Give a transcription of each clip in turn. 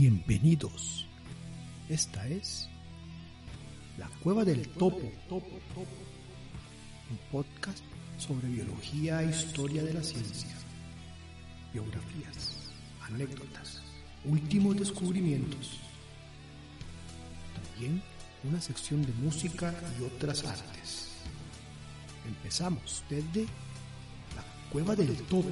Bienvenidos. Esta es La Cueva del Topo, un podcast sobre biología e historia de la ciencia, biografías, anécdotas, últimos descubrimientos. También una sección de música y otras artes. Empezamos desde La Cueva del Topo.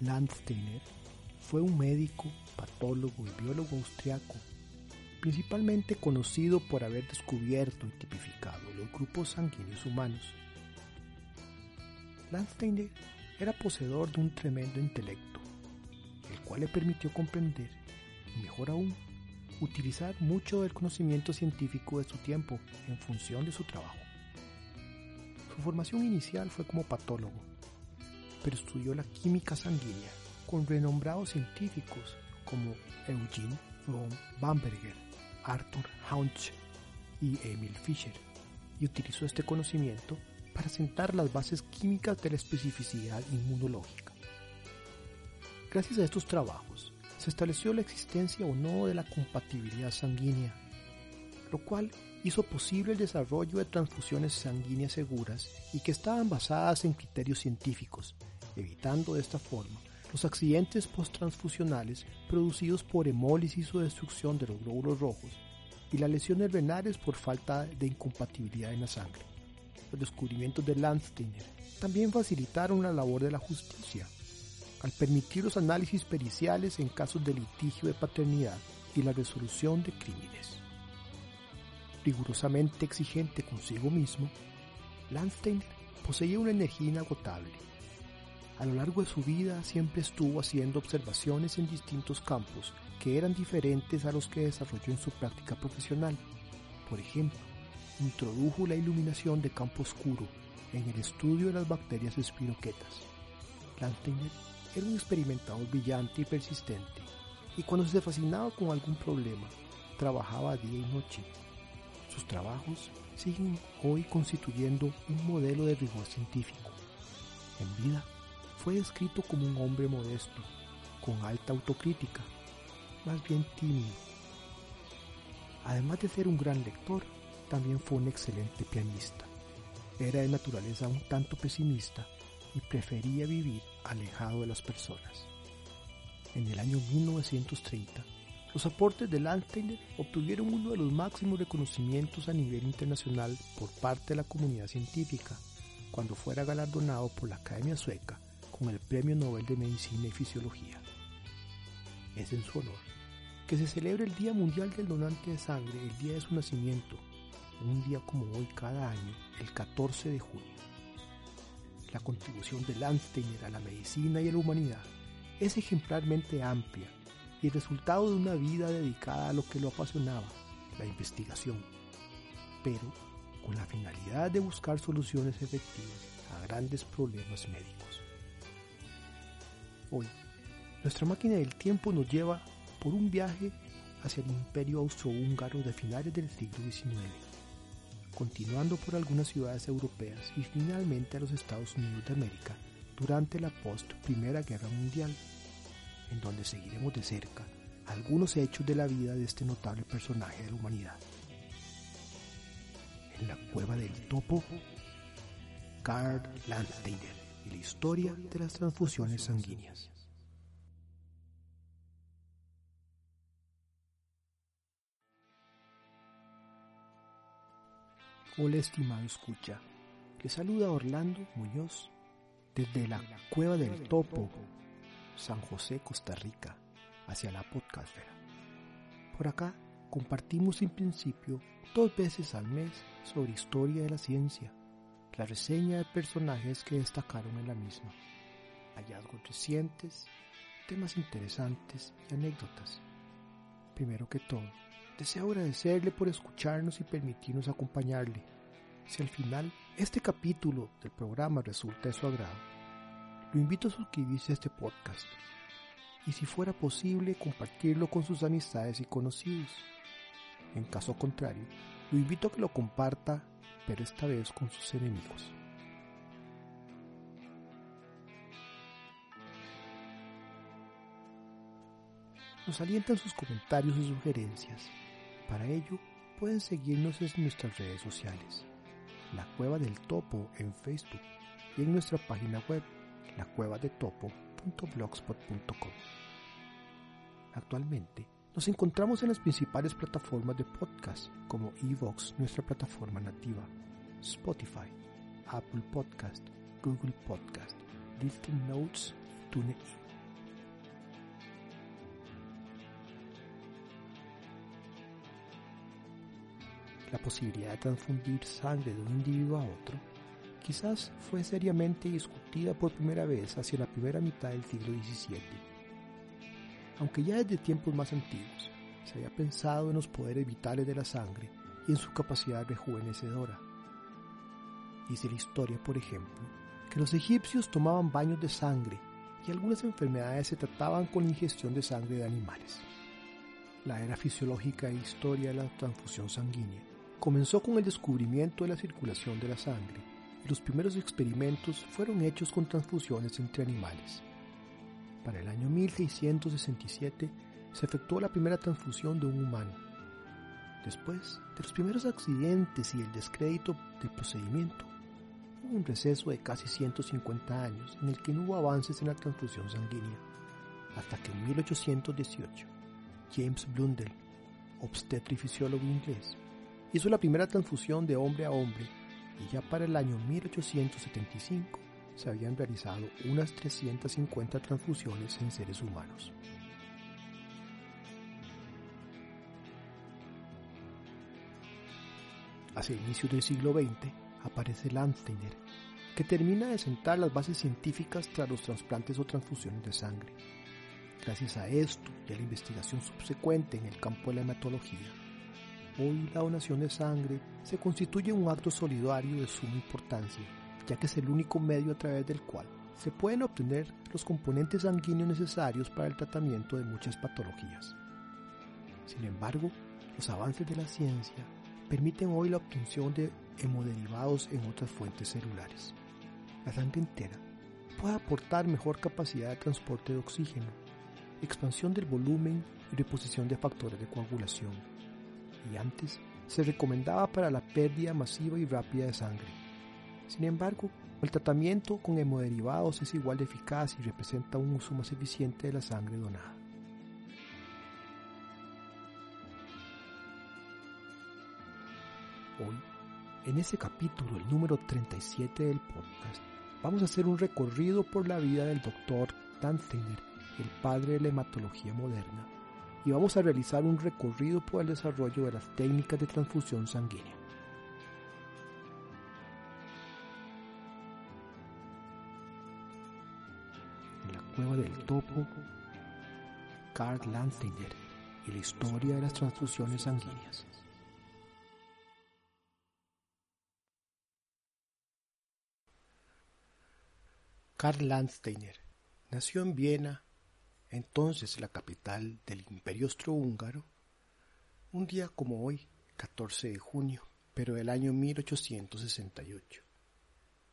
Landsteiner fue un médico, patólogo y biólogo austriaco, principalmente conocido por haber descubierto y tipificado los grupos sanguíneos humanos. Landsteiner era poseedor de un tremendo intelecto, el cual le permitió comprender, y mejor aún, utilizar mucho del conocimiento científico de su tiempo en función de su trabajo. Su formación inicial fue como patólogo, pero estudió la química sanguínea con renombrados científicos como Eugene von Bamberger, Arthur Hauch y Emil Fischer, y utilizó este conocimiento para sentar las bases químicas de la especificidad inmunológica. Gracias a estos trabajos, se estableció la existencia o no de la compatibilidad sanguínea, lo cual hizo posible el desarrollo de transfusiones sanguíneas seguras y que estaban basadas en criterios científicos, evitando de esta forma los accidentes posttransfusionales producidos por hemólisis o destrucción de los glóbulos rojos y las lesiones renales por falta de incompatibilidad en la sangre. Los descubrimientos de Landsteiner también facilitaron la labor de la justicia, al permitir los análisis periciales en casos de litigio de paternidad y la resolución de crímenes. Rigurosamente exigente consigo mismo, Landsteiner poseía una energía inagotable. A lo largo de su vida siempre estuvo haciendo observaciones en distintos campos que eran diferentes a los que desarrolló en su práctica profesional. Por ejemplo, introdujo la iluminación de campo oscuro en el estudio de las bacterias espiroquetas. Landsteiner era un experimentador brillante y persistente, y cuando se fascinaba con algún problema, trabajaba día y noche. Sus trabajos siguen hoy constituyendo un modelo de rigor científico. En vida, fue descrito como un hombre modesto, con alta autocrítica, más bien tímido. Además de ser un gran lector, también fue un excelente pianista. Era de naturaleza un tanto pesimista y prefería vivir alejado de las personas. En el año 1930, los aportes de Landsteiner obtuvieron uno de los máximos reconocimientos a nivel internacional por parte de la comunidad científica, cuando fuera galardonado por la Academia Sueca con el Premio Nobel de Medicina y Fisiología. Es en su honor que se celebra el Día Mundial del Donante de Sangre el día de su nacimiento, un día como hoy cada año, el 14 de junio. La contribución de Landsteiner a la medicina y a la humanidad es ejemplarmente amplia y resultado de una vida dedicada a lo que lo apasionaba, la investigación, pero con la finalidad de buscar soluciones efectivas a grandes problemas médicos. Hoy, nuestra máquina del tiempo nos lleva por un viaje hacia el imperio austrohúngaro de finales del siglo XIX, continuando por algunas ciudades europeas y finalmente a los Estados Unidos de América durante la post-Primera Guerra Mundial en donde seguiremos de cerca algunos hechos de la vida de este notable personaje de la humanidad. En la cueva del topo, Karl Landsteiner y la historia de las transfusiones sanguíneas. Hola estimado escucha, le saluda Orlando Muñoz desde la cueva del topo San José, Costa Rica, hacia la podcastera. Por acá compartimos en principio dos veces al mes sobre historia de la ciencia, la reseña de personajes que destacaron en la misma, hallazgos recientes, temas interesantes y anécdotas. Primero que todo, deseo agradecerle por escucharnos y permitirnos acompañarle. Si al final este capítulo del programa resulta de su agrado, lo invito a suscribirse a este podcast y si fuera posible compartirlo con sus amistades y conocidos. En caso contrario, lo invito a que lo comparta, pero esta vez con sus enemigos. Nos alientan sus comentarios y sugerencias. Para ello, pueden seguirnos en nuestras redes sociales, La Cueva del Topo en Facebook y en nuestra página web, lacuevadetopo.blogspot.com. Actualmente, nos encontramos en las principales plataformas de podcast como Evox, nuestra plataforma nativa, Spotify, Apple Podcast, Google Podcast, Listen Notes y TuneIn. La posibilidad de transfundir sangre de un individuo a otro quizás fue seriamente discutida por primera vez hacia la primera mitad del siglo XVII. Aunque ya desde tiempos más antiguos se había pensado en los poderes vitales de la sangre y en su capacidad rejuvenecedora. Dice la historia, por ejemplo, que los egipcios tomaban baños de sangre y algunas enfermedades se trataban con la ingestión de sangre de animales. La era fisiológica e historia de la transfusión sanguínea comenzó con el descubrimiento de la circulación de la sangre los primeros experimentos fueron hechos con transfusiones entre animales. Para el año 1667 se efectuó la primera transfusión de un humano. Después de los primeros accidentes y el descrédito del procedimiento, hubo un receso de casi 150 años en el que no hubo avances en la transfusión sanguínea, hasta que en 1818 James Blundell, obstetra y fisiólogo inglés, hizo la primera transfusión de hombre a hombre y ya para el año 1875 se habían realizado unas 350 transfusiones en seres humanos. Hacia inicios del siglo XX aparece Landsteiner, que termina de sentar las bases científicas tras los trasplantes o transfusiones de sangre. Gracias a esto y a la investigación subsecuente en el campo de la hematología, Hoy la donación de sangre se constituye un acto solidario de suma importancia, ya que es el único medio a través del cual se pueden obtener los componentes sanguíneos necesarios para el tratamiento de muchas patologías. Sin embargo, los avances de la ciencia permiten hoy la obtención de hemoderivados en otras fuentes celulares. La sangre entera puede aportar mejor capacidad de transporte de oxígeno, expansión del volumen y reposición de factores de coagulación, y antes se recomendaba para la pérdida masiva y rápida de sangre. Sin embargo, el tratamiento con hemoderivados es igual de eficaz y representa un uso más eficiente de la sangre donada. Hoy, en este capítulo, el número 37 del podcast, vamos a hacer un recorrido por la vida del doctor Steiner, el padre de la hematología moderna, y vamos a realizar un recorrido por el desarrollo de las técnicas de transfusión sanguínea. En la cueva del topo, Karl Landsteiner y la historia de las transfusiones sanguíneas. Karl Landsteiner nació en Viena entonces la capital del imperio austrohúngaro, un día como hoy, 14 de junio, pero del año 1868.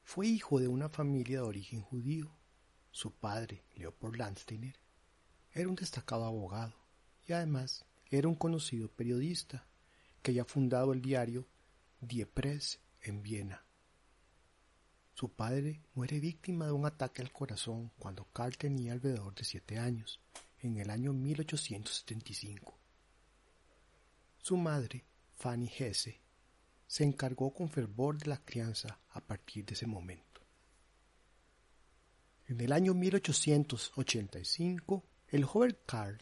Fue hijo de una familia de origen judío. Su padre, Leopold Landsteiner, era un destacado abogado y además era un conocido periodista que había fundado el diario Die Presse en Viena. Su padre muere víctima de un ataque al corazón cuando Carl tenía alrededor de siete años, en el año 1875. Su madre, Fanny Hesse, se encargó con fervor de la crianza a partir de ese momento. En el año 1885, el joven Karl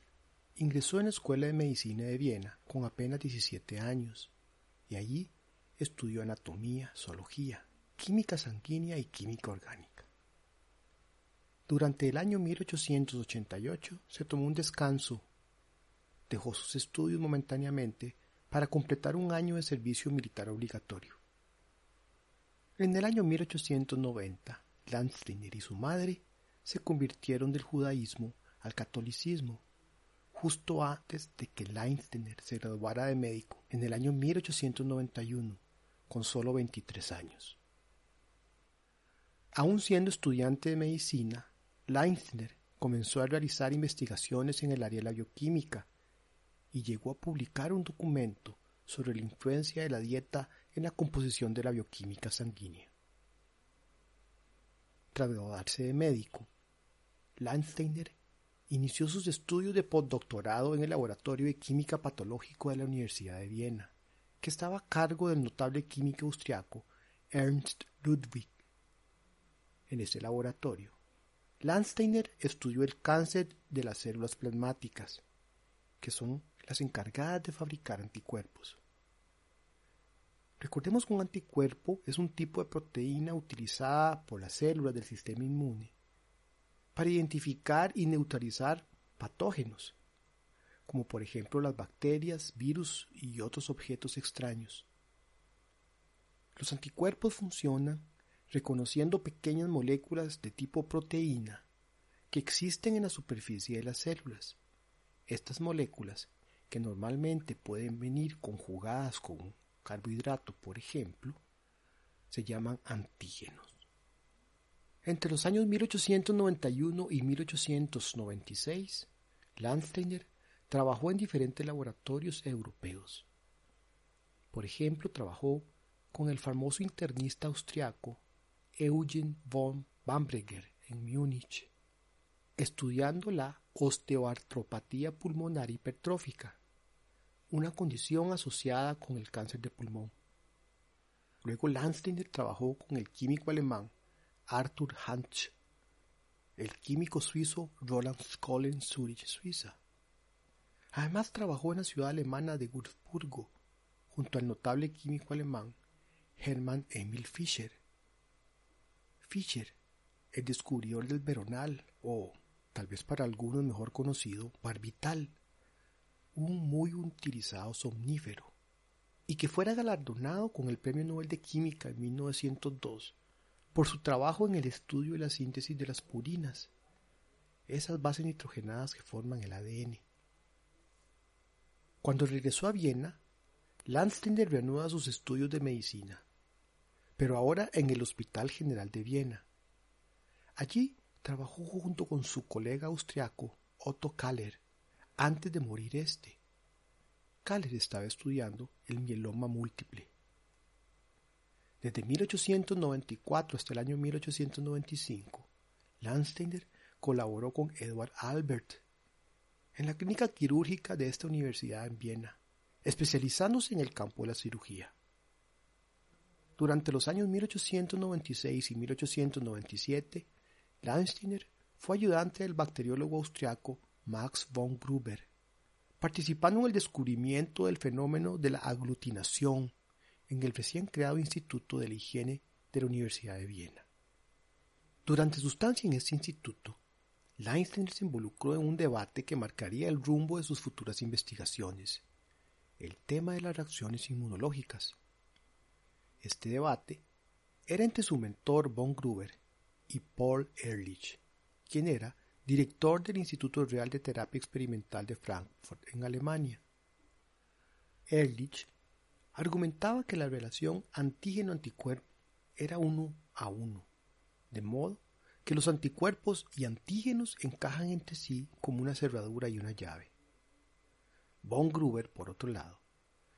ingresó en la Escuela de Medicina de Viena con apenas 17 años y allí estudió anatomía, zoología, química sanguínea y química orgánica. Durante el año 1888 se tomó un descanso, dejó sus estudios momentáneamente para completar un año de servicio militar obligatorio. En el año 1890, Landsteiner y su madre se convirtieron del judaísmo al catolicismo, justo antes de que Leinsteiner se graduara de médico en el año 1891, con solo 23 años. Aún siendo estudiante de medicina, Leinsteiner comenzó a realizar investigaciones en el área de la bioquímica y llegó a publicar un documento sobre la influencia de la dieta en la composición de la bioquímica sanguínea. Tras graduarse de médico, Landsteiner inició sus estudios de postdoctorado en el Laboratorio de Química Patológico de la Universidad de Viena, que estaba a cargo del notable químico austriaco Ernst Ludwig. En ese laboratorio, Landsteiner estudió el cáncer de las células plasmáticas, que son las encargadas de fabricar anticuerpos. Recordemos que un anticuerpo es un tipo de proteína utilizada por las células del sistema inmune para identificar y neutralizar patógenos, como por ejemplo las bacterias, virus y otros objetos extraños. Los anticuerpos funcionan reconociendo pequeñas moléculas de tipo proteína que existen en la superficie de las células. Estas moléculas, que normalmente pueden venir conjugadas con carbohidrato, por ejemplo, se llaman antígenos. Entre los años 1891 y 1896, Landsteiner trabajó en diferentes laboratorios europeos. Por ejemplo, trabajó con el famoso internista austriaco Eugen von Bamberger en Múnich, estudiando la osteoartropatía pulmonar hipertrófica, una condición asociada con el cáncer de pulmón. Luego Landsteiner trabajó con el químico alemán Arthur Hansch, el químico suizo Roland Skoll en Zurich, Suiza. Además trabajó en la ciudad alemana de Würzburgo, junto al notable químico alemán Hermann Emil Fischer. Fischer, el descubridor del veronal, o tal vez para algunos mejor conocido, barbital, un muy utilizado somnífero, y que fuera galardonado con el Premio Nobel de Química en 1902 por su trabajo en el estudio y la síntesis de las purinas, esas bases nitrogenadas que forman el ADN. Cuando regresó a Viena, Landsteiner reanuda sus estudios de medicina, pero ahora en el Hospital General de Viena. Allí trabajó junto con su colega austriaco Otto Kaller antes de morir este. Kaller estaba estudiando el mieloma múltiple. Desde 1894 hasta el año 1895, Landsteiner colaboró con Edward Albert en la clínica quirúrgica de esta universidad en Viena, especializándose en el campo de la cirugía. Durante los años 1896 y 1897, Landsteiner fue ayudante del bacteriólogo austriaco Max von Gruber, participando en el descubrimiento del fenómeno de la aglutinación en el recién creado Instituto de la Higiene de la Universidad de Viena. Durante su estancia en este instituto, Leinstein se involucró en un debate que marcaría el rumbo de sus futuras investigaciones, el tema de las reacciones inmunológicas. Este debate era entre su mentor von Gruber y Paul Ehrlich, quien era director del Instituto Real de Terapia Experimental de Frankfurt, en Alemania. Ehrlich argumentaba que la relación antígeno-anticuerpo era uno a uno, de modo que los anticuerpos y antígenos encajan entre sí como una cerradura y una llave. Von Gruber, por otro lado,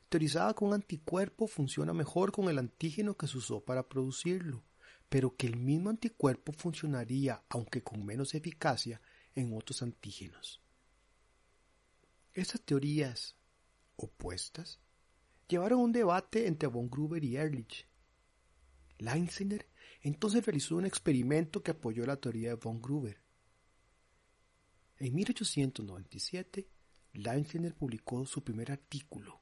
teorizaba que un anticuerpo funciona mejor con el antígeno que se usó para producirlo, pero que el mismo anticuerpo funcionaría, aunque con menos eficacia, en otros antígenos. Estas teorías opuestas llevaron un debate entre von Gruber y Ehrlich. Leinsteiner entonces realizó un experimento que apoyó la teoría de von Gruber. En 1897, Leinsteiner publicó su primer artículo.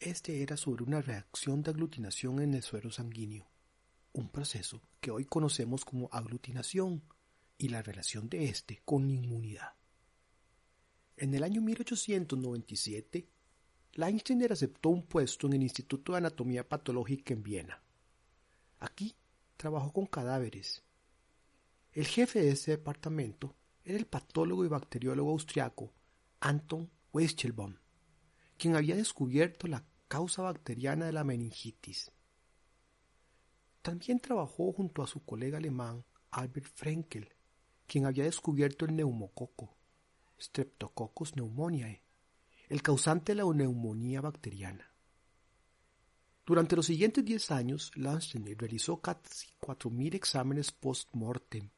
Este era sobre una reacción de aglutinación en el suero sanguíneo un proceso que hoy conocemos como aglutinación y la relación de éste con inmunidad. En el año 1897, Leinsteiner aceptó un puesto en el Instituto de Anatomía Patológica en Viena. Aquí trabajó con cadáveres El jefe de ese departamento era el patólogo y bacteriólogo austriaco Anton Weichelbaum, quien había descubierto la causa bacteriana de la meningitis. También trabajó junto a su colega alemán Albert Frenkel, quien había descubierto el neumococo, Streptococcus pneumoniae, el causante de la neumonía bacteriana. Durante los siguientes 10 años, Landsteiner realizó casi 4.000 exámenes post-mortem,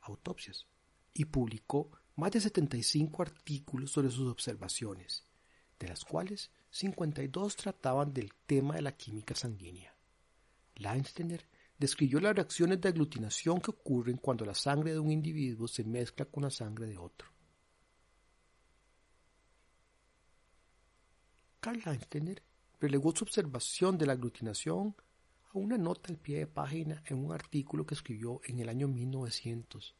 autopsias, y publicó más de 75 artículos sobre sus observaciones, de las cuales 52 trataban del tema de la química sanguínea. Landsteiner describió las reacciones de aglutinación que ocurren cuando la sangre de un individuo se mezcla con la sangre de otro. Karl Landsteiner relegó su observación de la aglutinación a una nota al pie de página en un artículo que escribió en el año 1900,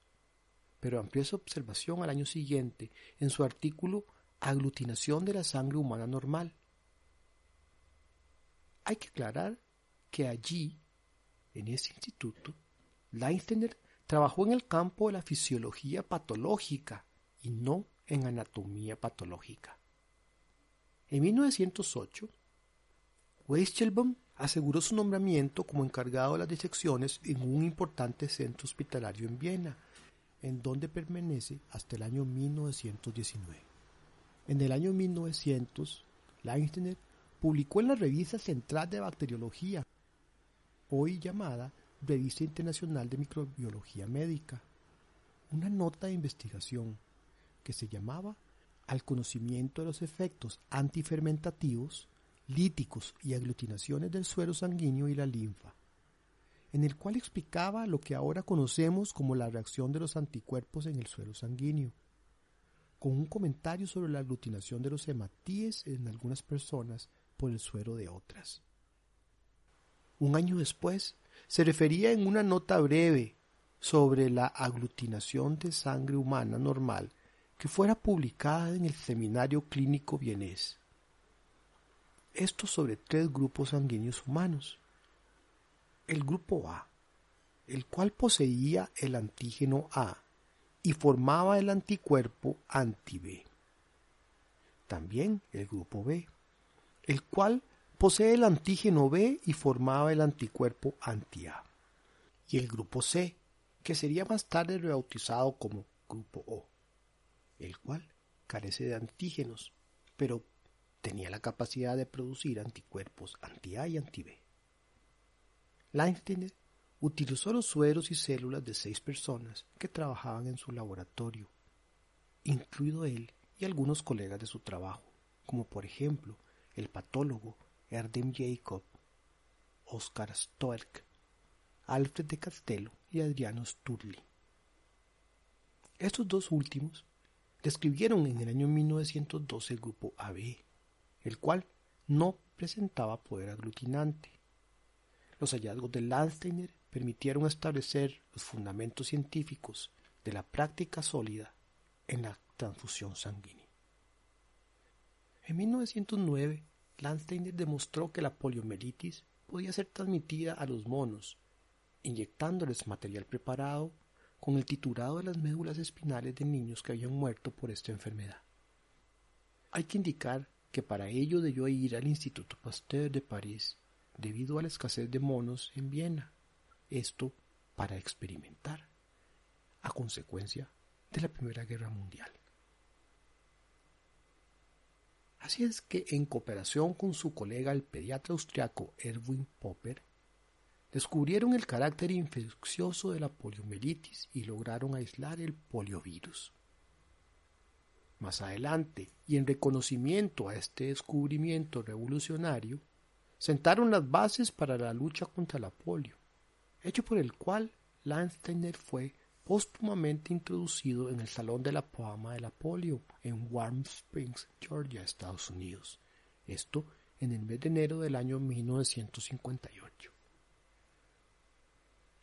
pero amplió esa observación al año siguiente en su artículo Aglutinación de la sangre humana normal. Hay que aclarar que allí, en ese instituto, Leinsteiner trabajó en el campo de la fisiología patológica y no en anatomía patológica. En 1908, Weichelbaum aseguró su nombramiento como encargado de las disecciones en un importante centro hospitalario en Viena, en donde permanece hasta el año 1919. En el año 1900, Leinsteiner publicó en la revista Central de Bacteriología, hoy llamada Revista Internacional de Microbiología Médica, una nota de investigación que se llamaba Al conocimiento de los efectos antifermentativos, líticos y aglutinaciones del suero sanguíneo y la linfa, en el cual explicaba lo que ahora conocemos como la reacción de los anticuerpos en el suero sanguíneo, con un comentario sobre la aglutinación de los hematíes en algunas personas por el suero de otras. Un año después, se refería en una nota breve sobre la aglutinación de sangre humana normal que fuera publicada en el Seminario Clínico Vienés. Esto sobre tres grupos sanguíneos humanos, el grupo A, el cual poseía el antígeno A y formaba el anticuerpo anti-B. También el grupo B, el cual posee el antígeno B y formaba el anticuerpo anti-A. Y el grupo C, que sería más tarde rebautizado como grupo O, el cual carece de antígenos, pero tenía la capacidad de producir anticuerpos anti-A y anti-B. Utilizó los sueros y células de seis personas que trabajaban en su laboratorio, incluido él y algunos colegas de su trabajo, como por ejemplo el patólogo Erdem Jacob, Oscar Stoerk, Alfred de Castello y Adriano Sturli. Estos dos últimos describieron en el año 1912 el grupo AB, el cual no presentaba poder aglutinante. Los hallazgos de Landsteiner permitieron establecer los fundamentos científicos de la práctica sólida en la transfusión sanguínea. En 1909, Landsteiner demostró que la poliomielitis podía ser transmitida a los monos, inyectándoles material preparado con el titurado de las médulas espinales de niños que habían muerto por esta enfermedad. Hay que indicar que para ello debió ir al Instituto Pasteur de París debido a la escasez de monos en Viena esto para experimentar a consecuencia de la Primera Guerra Mundial. Así es que en cooperación con su colega el pediatra austriaco Erwin Popper, descubrieron el carácter infeccioso de la poliomielitis y lograron aislar el poliovirus. Más adelante, y en reconocimiento a este descubrimiento revolucionario, sentaron las bases para la lucha contra la polio hecho por el cual Landsteiner fue póstumamente introducido en el Salón de la Fama de la Polio en Warm Springs, Georgia, Estados Unidos. Esto en el mes de enero del año 1958.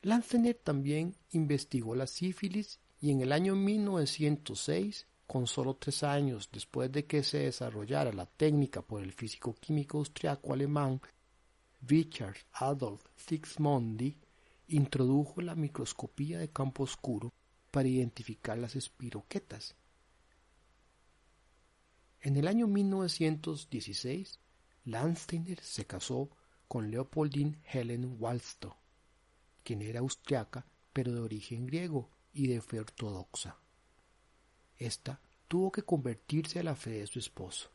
Landsteiner también investigó la sífilis y en el año 1906, con solo tres años después de que se desarrollara la técnica por el físico químico austriaco alemán Richard Adolf Sixmondi, introdujo la microscopía de campo oscuro para identificar las espiroquetas. En el año 1916, Landsteiner se casó con Leopoldine Helen Wallstow, quien era austriaca pero de origen griego y de fe ortodoxa. Esta tuvo que convertirse a la fe de su esposo.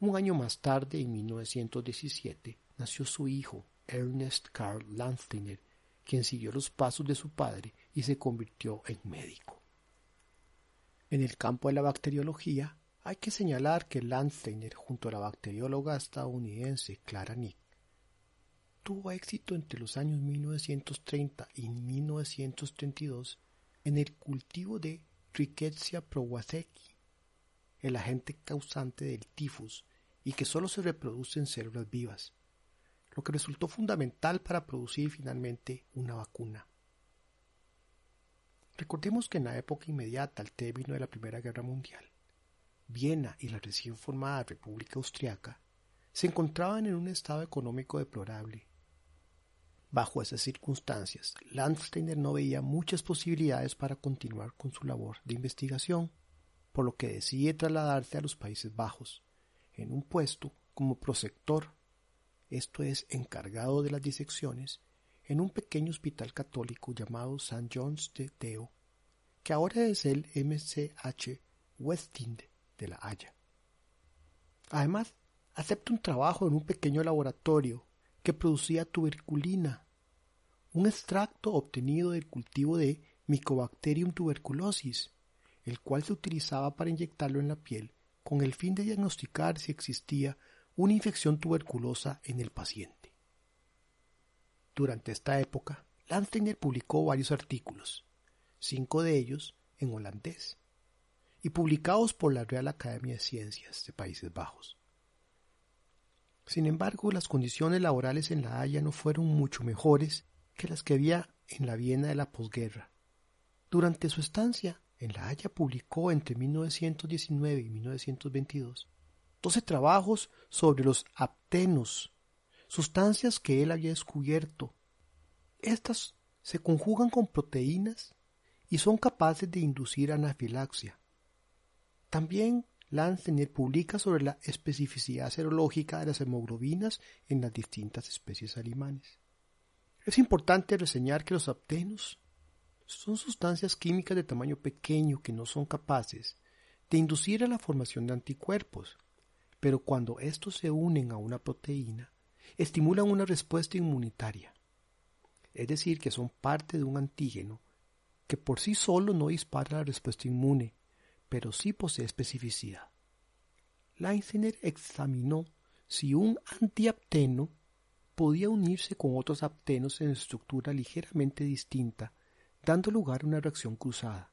Un año más tarde, en 1917, nació su hijo, Ernest Karl Landsteiner, quien siguió los pasos de su padre y se convirtió en médico. En el campo de la bacteriología, hay que señalar que Landsteiner, junto a la bacterióloga estadounidense Clara Nick, tuvo éxito entre los años 1930 y 1932 en el cultivo de Rickettsia prowazekii, el agente causante del tifus y que solo se reproduce en células vivas, lo que resultó fundamental para producir finalmente una vacuna. Recordemos que en la época inmediata al término de la Primera Guerra Mundial, Viena y la recién formada República Austriaca se encontraban en un estado económico deplorable. Bajo esas circunstancias, Landsteiner no veía muchas posibilidades para continuar con su labor de investigación, por lo que decide trasladarse a los Países Bajos, en un puesto como prosector, esto es, encargado de las disecciones, en un pequeño hospital católico llamado St. John's de Deo, que ahora es el MCH Westend de La Haya. Además, acepta un trabajo en un pequeño laboratorio que producía tuberculina, un extracto obtenido del cultivo de Mycobacterium tuberculosis, el cual se utilizaba para inyectarlo en la piel con el fin de diagnosticar si existía una infección tuberculosa en el paciente. Durante esta época, Landsteiner publicó varios artículos, cinco de ellos en holandés, y publicados por la Real Academia de Ciencias de Países Bajos. Sin embargo, las condiciones laborales en La Haya no fueron mucho mejores que las que había en la Viena de la posguerra. Durante su estancia en La Haya publicó entre 1919 y 1922 doce trabajos sobre los aptenos, sustancias que él había descubierto. Estas se conjugan con proteínas y son capaces de inducir anafilaxia. También Landsteiner publica sobre la especificidad serológica de las hemoglobinas en las distintas especies animales. Es importante reseñar que los aptenos son sustancias químicas de tamaño pequeño que no son capaces de inducir a la formación de anticuerpos, pero cuando estos se unen a una proteína, estimulan una respuesta inmunitaria. Es decir, que son parte de un antígeno que por sí solo no dispara la respuesta inmune, pero sí posee especificidad. Leisner examinó si un antiapteno podía unirse con otros aptenos en estructura ligeramente distinta, dando lugar a una reacción cruzada.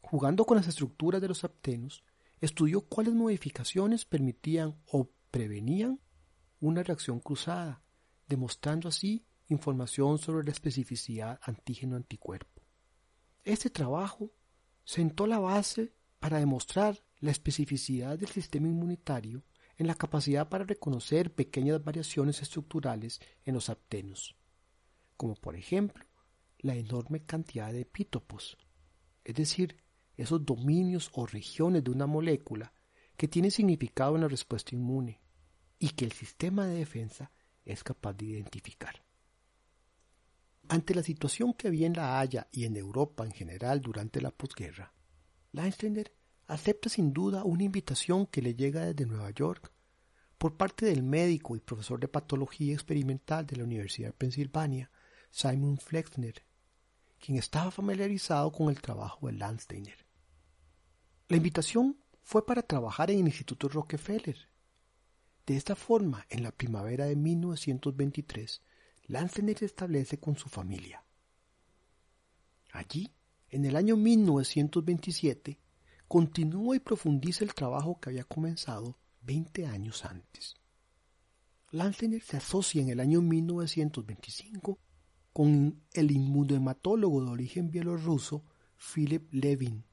Jugando con las estructuras de los aptenos, estudió cuáles modificaciones permitían o prevenían una reacción cruzada, demostrando así información sobre la especificidad antígeno-anticuerpo. Este trabajo sentó la base para demostrar la especificidad del sistema inmunitario en la capacidad para reconocer pequeñas variaciones estructurales en los aptenos, como por ejemplo la enorme cantidad de epítopos, es decir, esos dominios o regiones de una molécula que tienen significado en la respuesta inmune y que el sistema de defensa es capaz de identificar. Ante la situación que había en La Haya y en Europa en general durante la posguerra, Landsteiner acepta sin duda una invitación que le llega desde Nueva York por parte del médico y profesor de patología experimental de la Universidad de Pensilvania, Simon Flexner, quien estaba familiarizado con el trabajo de Landsteiner. La invitación fue para trabajar en el Instituto Rockefeller. De esta forma, en la primavera de 1923, Landsteiner se establece con su familia. Allí, en el año 1927, continúa y profundiza el trabajo que había comenzado 20 años antes. Landsteiner se asocia en el año 1925 con el inmunohematólogo de origen bielorruso Philip Levin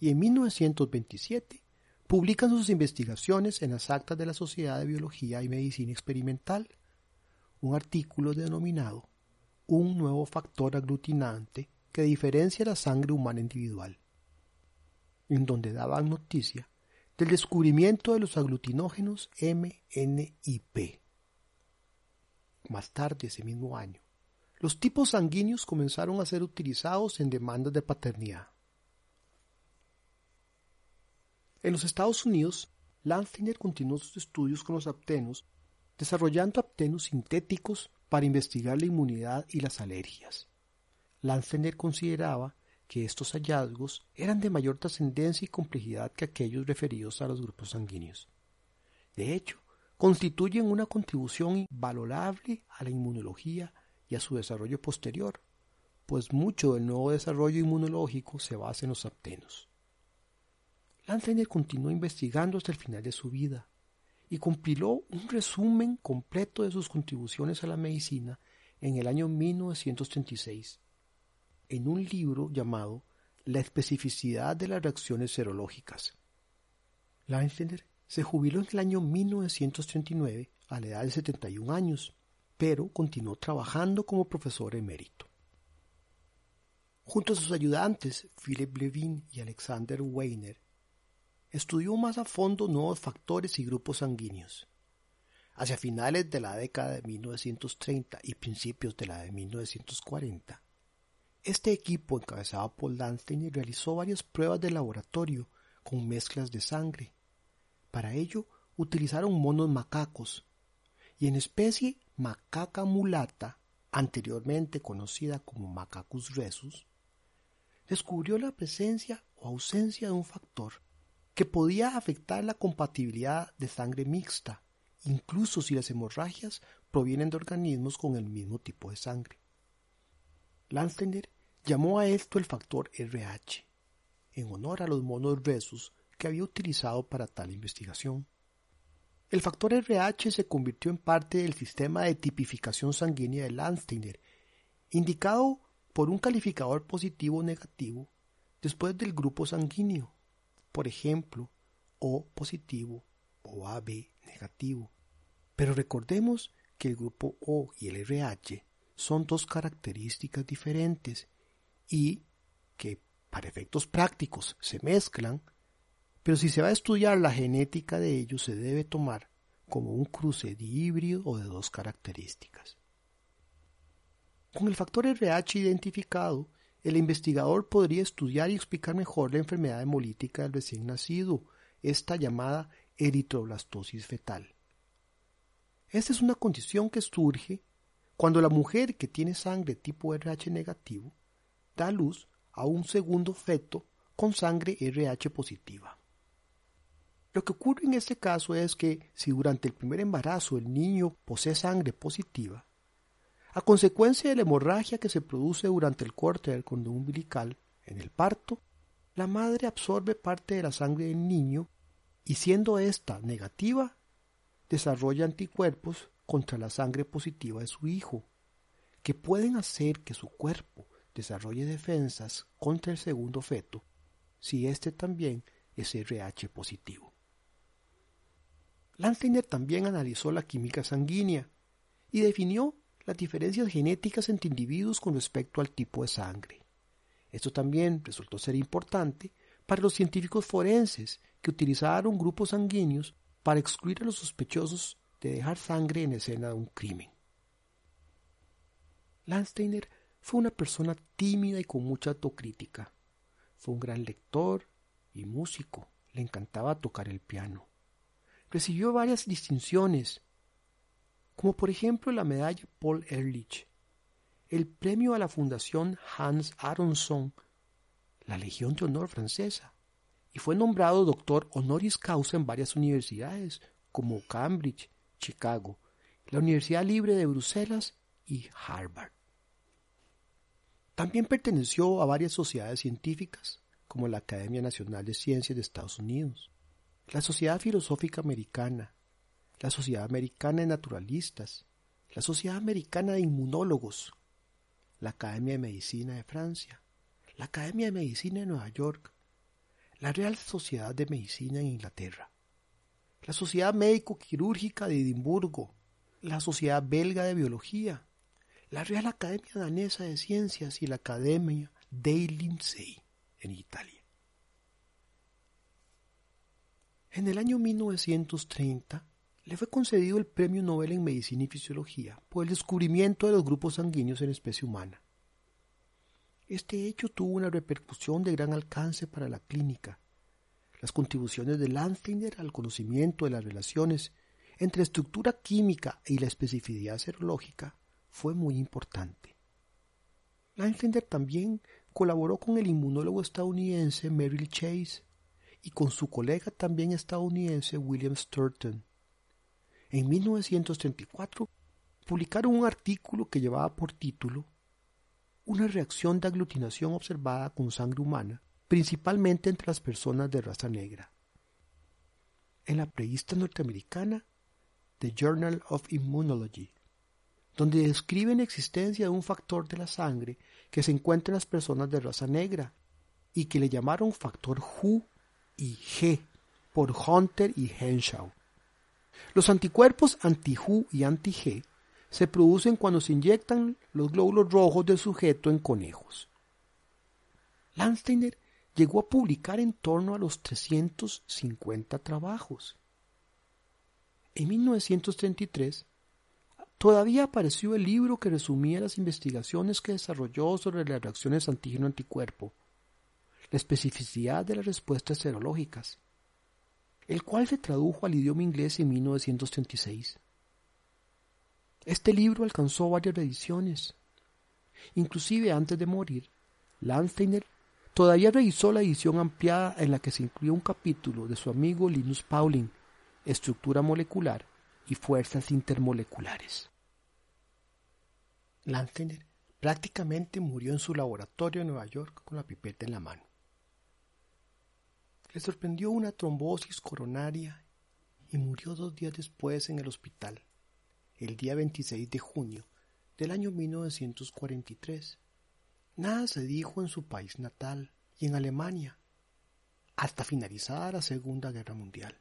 y en 1927 publican sus investigaciones en las actas de la Sociedad de Biología y Medicina Experimental, un artículo denominado un nuevo factor aglutinante que diferencia la sangre humana individual, en donde daban noticia del descubrimiento de los aglutinógenos M, N y P. Más tarde ese mismo año, los tipos sanguíneos comenzaron a ser utilizados en demandas de paternidad. En los Estados Unidos, Landsteiner continuó sus estudios con los aptenos, desarrollando aptenos sintéticos para investigar la inmunidad y las alergias. Landsteiner consideraba que estos hallazgos eran de mayor trascendencia y complejidad que aquellos referidos a los grupos sanguíneos. De hecho, constituyen una contribución invalorable a la inmunología y a su desarrollo posterior, pues mucho del nuevo desarrollo inmunológico se basa en los aptenos. Landsteiner continuó investigando hasta el final de su vida y compiló un resumen completo de sus contribuciones a la medicina en el año 1936 en un libro llamado La especificidad de las reacciones serológicas. Landsteiner se jubiló en el año 1939 a la edad de 71 años pero continuó trabajando como profesor emérito. Junto a sus ayudantes, Philip Levin y Alexander Weiner, estudió más a fondo nuevos factores y grupos sanguíneos. Hacia finales de la década de 1930 y principios de la de 1940, este equipo encabezado por Landsteiner realizó varias pruebas de laboratorio con mezclas de sangre. Para ello utilizaron monos macacos y en especie macaca mulata, anteriormente conocida como Macacus rhesus, descubrió la presencia o ausencia de un factor que podía afectar la compatibilidad de sangre mixta, incluso si las hemorragias provienen de organismos con el mismo tipo de sangre. Landsteiner llamó a esto el factor RH, en honor a los monos rhesus que había utilizado para tal investigación. El factor RH se convirtió en parte del sistema de tipificación sanguínea de Landsteiner, indicado por un calificador positivo o negativo después del grupo sanguíneo, por ejemplo, O positivo o AB negativo. Pero recordemos que el grupo O y el RH son dos características diferentes y que para efectos prácticos se mezclan pero si se va a estudiar la genética de ellos se debe tomar como un cruce de híbrido o de dos características. Con el factor RH identificado, el investigador podría estudiar y explicar mejor la enfermedad hemolítica del recién nacido, esta llamada eritroblastosis fetal. Esta es una condición que surge cuando la mujer que tiene sangre tipo RH negativo da luz a un segundo feto con sangre RH positiva. Lo que ocurre en este caso es que si durante el primer embarazo el niño posee sangre positiva, a consecuencia de la hemorragia que se produce durante el corte del cordón umbilical en el parto, la madre absorbe parte de la sangre del niño y siendo ésta negativa, desarrolla anticuerpos contra la sangre positiva de su hijo, que pueden hacer que su cuerpo desarrolle defensas contra el segundo feto si éste también es RH positivo. Landsteiner también analizó la química sanguínea y definió las diferencias genéticas entre individuos con respecto al tipo de sangre. Esto también resultó ser importante para los científicos forenses que utilizaron grupos sanguíneos para excluir a los sospechosos de dejar sangre en escena de un crimen. Landsteiner fue una persona tímida y con mucha autocrítica. Fue un gran lector y músico. Le encantaba tocar el piano recibió varias distinciones, como por ejemplo la medalla Paul Ehrlich, el premio a la Fundación Hans Aronson, la Legión de Honor francesa, y fue nombrado doctor honoris causa en varias universidades, como Cambridge, Chicago, la Universidad Libre de Bruselas y Harvard. También perteneció a varias sociedades científicas, como la Academia Nacional de Ciencias de Estados Unidos, la Sociedad Filosófica Americana, la Sociedad Americana de Naturalistas, la Sociedad Americana de Inmunólogos, la Academia de Medicina de Francia, la Academia de Medicina de Nueva York, la Real Sociedad de Medicina en Inglaterra, la Sociedad Médico-Quirúrgica de Edimburgo, la Sociedad Belga de Biología, la Real Academia Danesa de Ciencias y la Academia dei Lincei en Italia. En el año 1930 le fue concedido el Premio Nobel en Medicina y Fisiología por el descubrimiento de los grupos sanguíneos en especie humana. Este hecho tuvo una repercusión de gran alcance para la clínica. Las contribuciones de Landsteiner al conocimiento de las relaciones entre estructura química y la especificidad serológica fue muy importante. Landsteiner también colaboró con el inmunólogo estadounidense Merrill Chase y con su colega también estadounidense William Sturton. En 1934 publicaron un artículo que llevaba por título Una reacción de aglutinación observada con sangre humana, principalmente entre las personas de raza negra. En la revista norteamericana The Journal of Immunology, donde describen la existencia de un factor de la sangre que se encuentra en las personas de raza negra y que le llamaron factor HU y G por Hunter y Henshaw. Los anticuerpos anti-HU y anti-G se producen cuando se inyectan los glóbulos rojos del sujeto en conejos. Landsteiner llegó a publicar en torno a los 350 trabajos. En 1933 todavía apareció el libro que resumía las investigaciones que desarrolló sobre las reacciones antígeno-anticuerpo, la especificidad de las respuestas serológicas, el cual se tradujo al idioma inglés en 1936. Este libro alcanzó varias ediciones. Inclusive antes de morir, Landsteiner todavía revisó la edición ampliada en la que se incluyó un capítulo de su amigo Linus Pauling, Estructura molecular y fuerzas intermoleculares. Landsteiner prácticamente murió en su laboratorio en Nueva York con la pipeta en la mano le sorprendió una trombosis coronaria y murió dos días después en el hospital, el día 26 de junio del año 1943. Nada se dijo en su país natal y en Alemania, hasta finalizada la Segunda Guerra Mundial.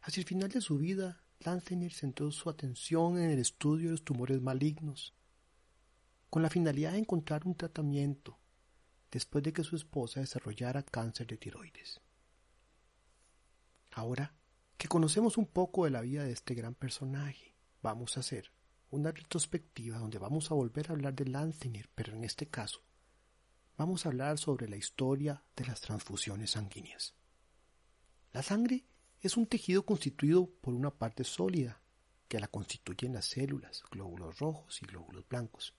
Hacia el final de su vida, Lanzner centró su atención en el estudio de los tumores malignos, con la finalidad de encontrar un tratamiento después de que su esposa desarrollara cáncer de tiroides. Ahora que conocemos un poco de la vida de este gran personaje, vamos a hacer una retrospectiva donde vamos a volver a hablar de Lanzinger, pero en este caso vamos a hablar sobre la historia de las transfusiones sanguíneas. La sangre es un tejido constituido por una parte sólida, que la constituyen las células, glóbulos rojos y glóbulos blancos,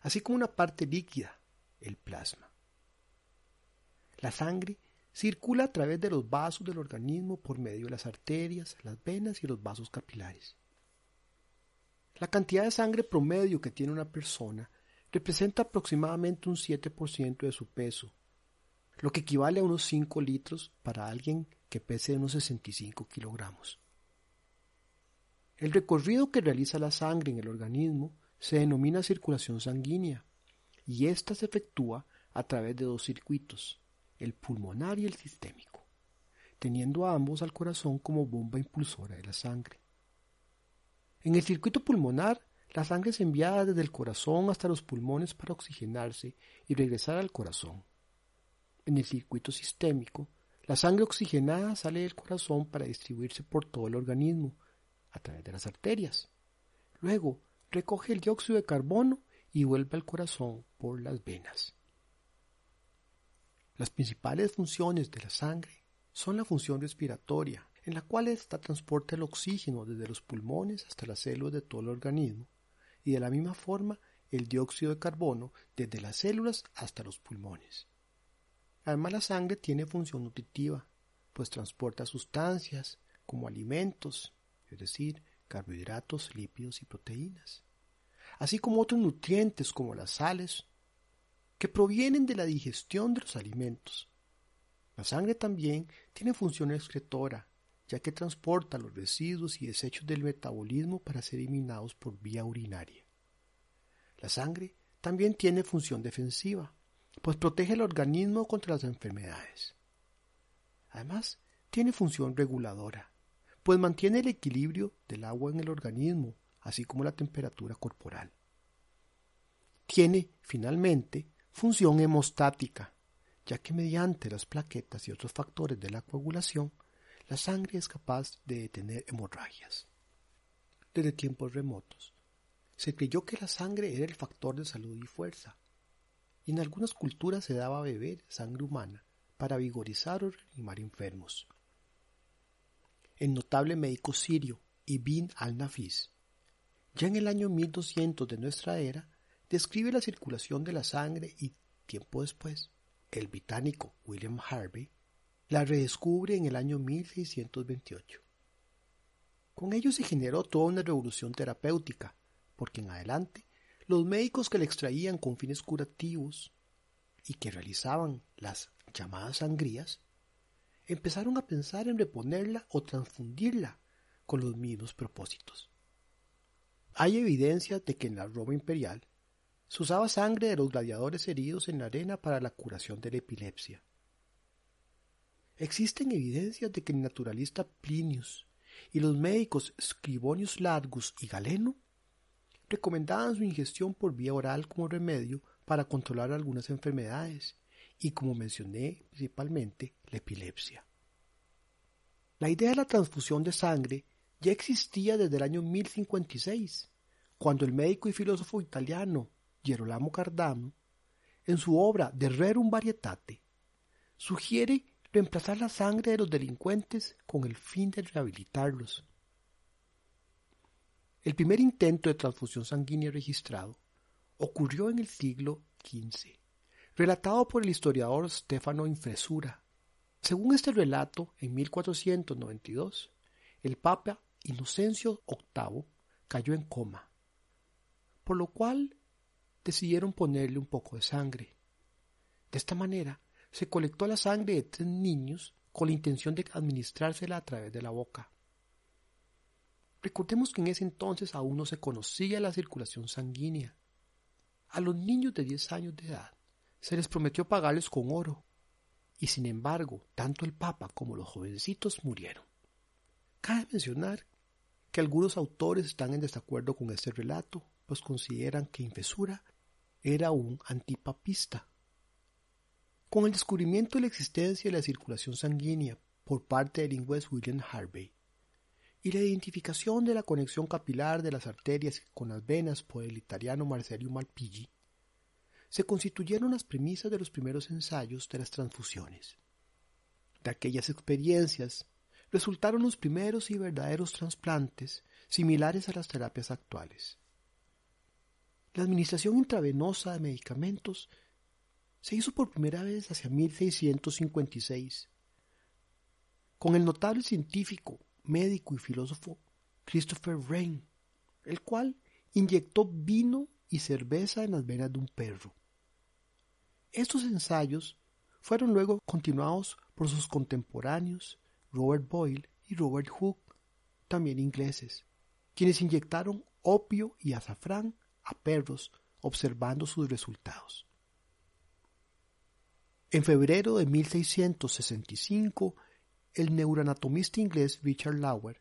así como una parte líquida, el plasma. La sangre circula a través de los vasos del organismo por medio de las arterias, las venas y los vasos capilares. La cantidad de sangre promedio que tiene una persona representa aproximadamente un 7% de su peso, lo que equivale a unos 5 litros para alguien que pese unos 65 kilogramos. El recorrido que realiza la sangre en el organismo se denomina circulación sanguínea y ésta se efectúa a través de dos circuitos, el pulmonar y el sistémico, teniendo a ambos al corazón como bomba impulsora de la sangre. En el circuito pulmonar, la sangre es enviada desde el corazón hasta los pulmones para oxigenarse y regresar al corazón. En el circuito sistémico, la sangre oxigenada sale del corazón para distribuirse por todo el organismo a través de las arterias. Luego, recoge el dióxido de carbono y vuelve al corazón por las venas. Las principales funciones de la sangre son la función respiratoria, en la cual ésta transporta el oxígeno desde los pulmones hasta las células de todo el organismo, y de la misma forma el dióxido de carbono desde las células hasta los pulmones. Además la sangre tiene función nutritiva, pues transporta sustancias como alimentos, es decir, carbohidratos, lípidos y proteínas así como otros nutrientes como las sales, que provienen de la digestión de los alimentos. La sangre también tiene función excretora, ya que transporta los residuos y desechos del metabolismo para ser eliminados por vía urinaria. La sangre también tiene función defensiva, pues protege el organismo contra las enfermedades. Además, tiene función reguladora, pues mantiene el equilibrio del agua en el organismo así como la temperatura corporal. Tiene, finalmente, función hemostática, ya que mediante las plaquetas y otros factores de la coagulación, la sangre es capaz de detener hemorragias. Desde tiempos remotos, se creyó que la sangre era el factor de salud y fuerza, y en algunas culturas se daba a beber sangre humana para vigorizar o reanimar enfermos. El notable médico sirio Ibn al-Nafis, ya en el año 1200 de nuestra era, describe la circulación de la sangre y, tiempo después, el británico William Harvey la redescubre en el año 1628. Con ello se generó toda una revolución terapéutica, porque en adelante los médicos que la extraían con fines curativos y que realizaban las llamadas sangrías, empezaron a pensar en reponerla o transfundirla con los mismos propósitos. Hay evidencia de que en la Roma imperial se usaba sangre de los gladiadores heridos en la arena para la curación de la epilepsia. Existen evidencias de que el naturalista Plinius y los médicos Scribonius Largus y Galeno recomendaban su ingestión por vía oral como remedio para controlar algunas enfermedades y, como mencioné, principalmente la epilepsia. La idea de la transfusión de sangre ya existía desde el año 1056, cuando el médico y filósofo italiano Gerolamo Cardano, en su obra De Rerum Varietate, sugiere reemplazar la sangre de los delincuentes con el fin de rehabilitarlos. El primer intento de transfusión sanguínea registrado ocurrió en el siglo XV, relatado por el historiador Stefano Infresura. Según este relato, en 1492, el Papa Inocencio VIII cayó en coma, por lo cual decidieron ponerle un poco de sangre. De esta manera, se colectó la sangre de tres niños con la intención de administrársela a través de la boca. Recordemos que en ese entonces aún no se conocía la circulación sanguínea. A los niños de 10 años de edad se les prometió pagarles con oro, y sin embargo, tanto el Papa como los jovencitos murieron. Cabe mencionar que algunos autores están en desacuerdo con este relato, pues consideran que Infesura era un antipapista. Con el descubrimiento de la existencia de la circulación sanguínea por parte del inglés William Harvey, y la identificación de la conexión capilar de las arterias con las venas por el italiano Marcello Malpighi, se constituyeron las premisas de los primeros ensayos de las transfusiones. De aquellas experiencias resultaron los primeros y verdaderos trasplantes similares a las terapias actuales. La administración intravenosa de medicamentos se hizo por primera vez hacia 1656, con el notable científico médico y filósofo Christopher Wren, el cual inyectó vino y cerveza en las venas de un perro. Estos ensayos fueron luego continuados por sus contemporáneos Robert Boyle y Robert Hooke, también ingleses, quienes inyectaron opio y azafrán a perros observando sus resultados. En febrero de 1665 el neuroanatomista inglés Richard Lauer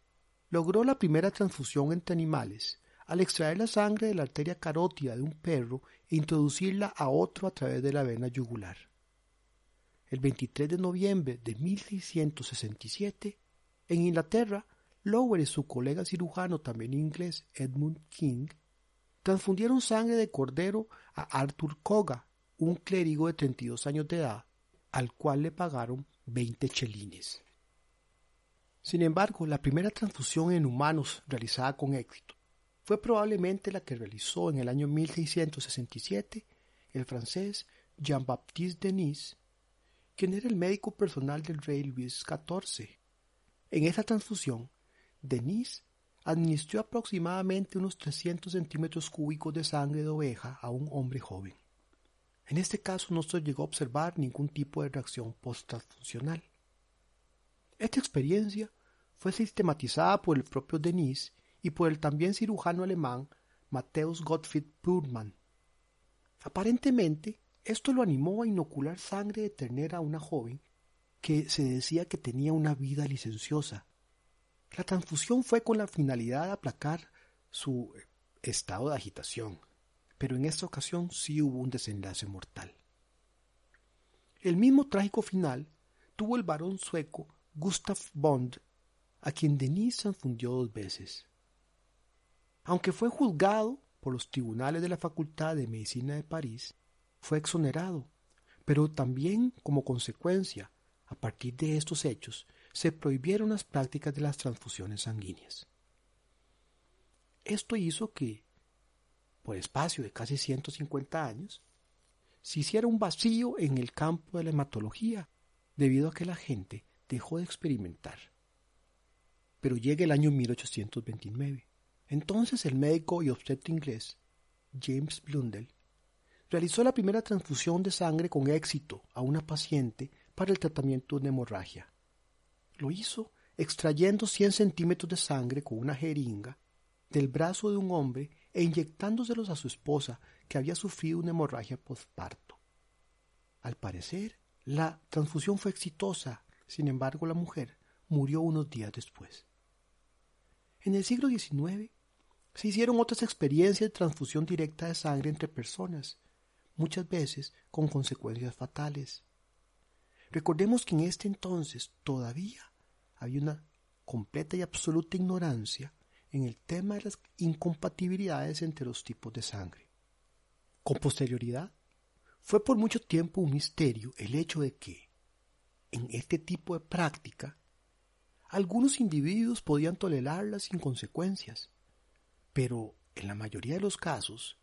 logró la primera transfusión entre animales al extraer la sangre de la arteria carótida de un perro e introducirla a otro a través de la vena yugular. El 23 de noviembre de 1667, en Inglaterra, Lauer y su colega cirujano también inglés Edmund King transfundieron sangre de cordero a Arthur Koga, un clérigo de 32 años de edad, al cual le pagaron 20 chelines. Sin embargo, la primera transfusión en humanos realizada con éxito fue probablemente la que realizó en el año 1667 el francés Jean-Baptiste Denis, quien era el médico personal del rey Luis XIV. En esa transfusión, Denis administró aproximadamente unos 300 centímetros cúbicos de sangre de oveja a un hombre joven. En este caso no se llegó a observar ningún tipo de reacción post-transfusional. Esta experiencia fue sistematizada por el propio Denis y por el también cirujano alemán Matthäus Gottfried Purman. Aparentemente, esto lo animó a inocular sangre de ternera a una joven que se decía que tenía una vida licenciosa. La transfusión fue con la finalidad de aplacar su estado de agitación, pero en esta ocasión sí hubo un desenlace mortal. El mismo trágico final tuvo el varón sueco Gustav Bond, a quien Denis transfundió dos veces. Aunque fue juzgado por los tribunales de la Facultad de Medicina de París, fue exonerado, pero también como consecuencia, a partir de estos hechos, se prohibieron las prácticas de las transfusiones sanguíneas. Esto hizo que, por espacio de casi 150 años, se hiciera un vacío en el campo de la hematología, debido a que la gente dejó de experimentar. Pero llega el año 1829. Entonces el médico y obstetra inglés, James Blundell, realizó la primera transfusión de sangre con éxito a una paciente para el tratamiento de hemorragia. Lo hizo extrayendo 100 centímetros de sangre con una jeringa del brazo de un hombre e inyectándoselos a su esposa que había sufrido una hemorragia postparto. Al parecer, la transfusión fue exitosa, sin embargo la mujer murió unos días después. En el siglo XIX se hicieron otras experiencias de transfusión directa de sangre entre personas, muchas veces con consecuencias fatales. Recordemos que en este entonces todavía había una completa y absoluta ignorancia en el tema de las incompatibilidades entre los tipos de sangre. Con posterioridad, fue por mucho tiempo un misterio el hecho de que, en este tipo de práctica, algunos individuos podían tolerarlas sin consecuencias, pero en la mayoría de los casos,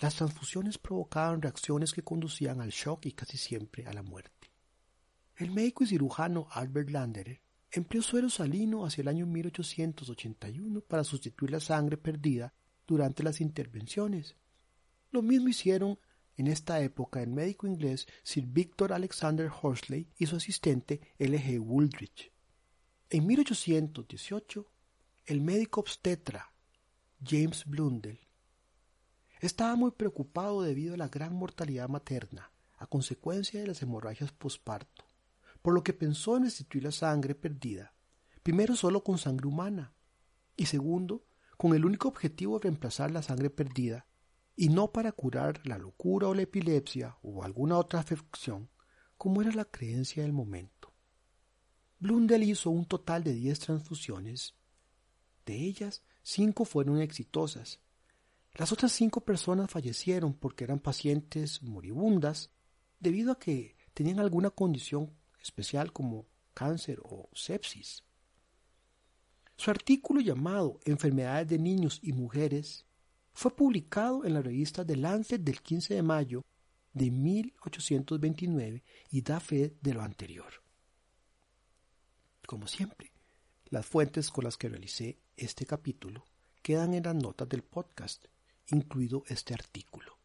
las transfusiones provocaban reacciones que conducían al shock y casi siempre a la muerte. El médico y cirujano Albert Landerer empleó suero salino hacia el año 1881 para sustituir la sangre perdida durante las intervenciones. Lo mismo hicieron en esta época el médico inglés Sir Victor Alexander Horsley y su asistente L. G. En 1818, el médico obstetra James Blundell estaba muy preocupado debido a la gran mortalidad materna a consecuencia de las hemorragias posparto por lo que pensó en restituir la sangre perdida, primero solo con sangre humana, y segundo, con el único objetivo de reemplazar la sangre perdida, y no para curar la locura o la epilepsia o alguna otra afección, como era la creencia del momento. Blundell hizo un total de diez transfusiones. De ellas, cinco fueron exitosas. Las otras cinco personas fallecieron porque eran pacientes moribundas debido a que tenían alguna condición especial como cáncer o sepsis. Su artículo llamado Enfermedades de niños y mujeres fue publicado en la revista The Lancet del 15 de mayo de 1829 y da fe de lo anterior. Como siempre, las fuentes con las que realicé este capítulo quedan en las notas del podcast, incluido este artículo.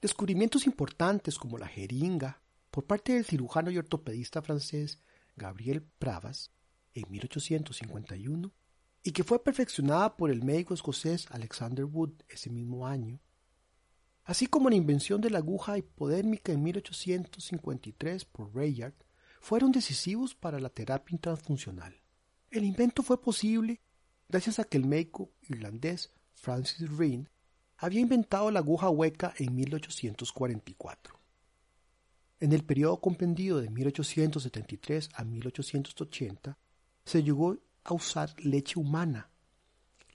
Descubrimientos importantes como la jeringa, por parte del cirujano y ortopedista francés Gabriel Pravas en 1851 y que fue perfeccionada por el médico escocés Alexander Wood ese mismo año, así como la invención de la aguja hipodérmica en 1853 por Rayard, fueron decisivos para la terapia intransfuncional. El invento fue posible gracias a que el médico irlandés Francis Rhine había inventado la aguja hueca en 1844. En el periodo comprendido de 1873 a 1880 se llegó a usar leche humana,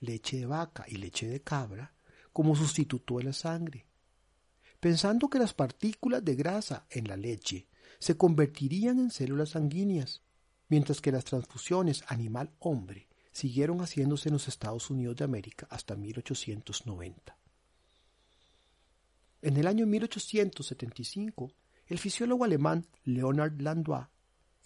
leche de vaca y leche de cabra como sustituto de la sangre, pensando que las partículas de grasa en la leche se convertirían en células sanguíneas, mientras que las transfusiones animal-hombre siguieron haciéndose en los Estados Unidos de América hasta 1890. En el año 1875 el fisiólogo alemán Leonard Landois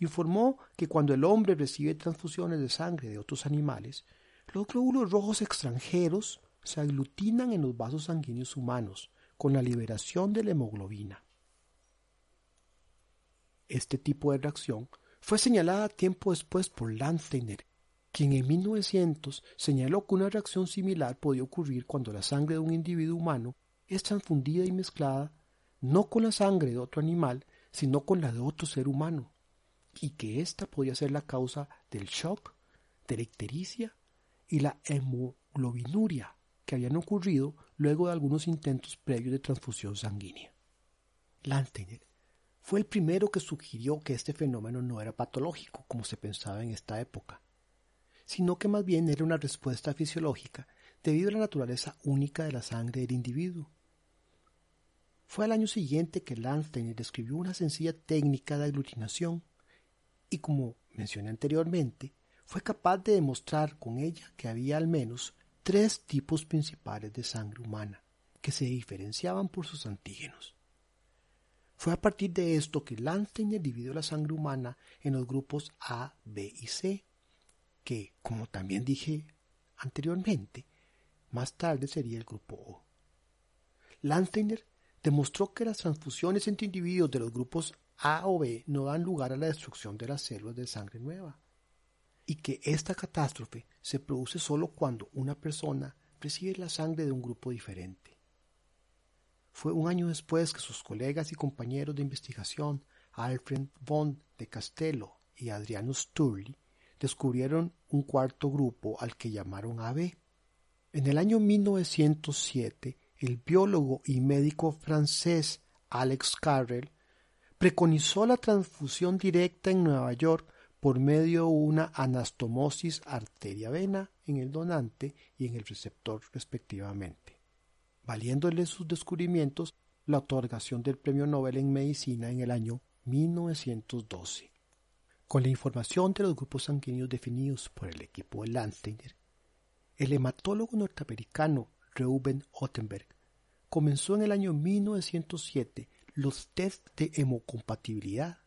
informó que cuando el hombre recibe transfusiones de sangre de otros animales, los glóbulos rojos extranjeros se aglutinan en los vasos sanguíneos humanos con la liberación de la hemoglobina. Este tipo de reacción fue señalada tiempo después por Landsteiner, quien en 1900 señaló que una reacción similar podía ocurrir cuando la sangre de un individuo humano es transfundida y mezclada no con la sangre de otro animal, sino con la de otro ser humano, y que ésta podía ser la causa del shock, de la ictericia y la hemoglobinuria que habían ocurrido luego de algunos intentos previos de transfusión sanguínea. Landsteiner fue el primero que sugirió que este fenómeno no era patológico, como se pensaba en esta época, sino que más bien era una respuesta fisiológica debido a la naturaleza única de la sangre del individuo. Fue al año siguiente que Landsteiner describió una sencilla técnica de aglutinación y, como mencioné anteriormente, fue capaz de demostrar con ella que había al menos tres tipos principales de sangre humana que se diferenciaban por sus antígenos. Fue a partir de esto que Landsteiner dividió la sangre humana en los grupos A, B y C, que, como también dije anteriormente, más tarde sería el grupo O. Landsteiner demostró que las transfusiones entre individuos de los grupos A o B no dan lugar a la destrucción de las células de sangre nueva, y que esta catástrofe se produce solo cuando una persona recibe la sangre de un grupo diferente. Fue un año después que sus colegas y compañeros de investigación, Alfred von de Castello y Adriano Sturli, descubrieron un cuarto grupo al que llamaron AB. En el año 1907, el biólogo y médico francés Alex Carrel preconizó la transfusión directa en Nueva York por medio de una anastomosis arteria-vena en el donante y en el receptor respectivamente valiéndole sus descubrimientos la otorgación del Premio Nobel en Medicina en el año 1912. Con la información de los grupos sanguíneos definidos por el equipo de Landsteiner, el hematólogo norteamericano Reuben Ottenberg comenzó en el año 1907 los test de hemocompatibilidad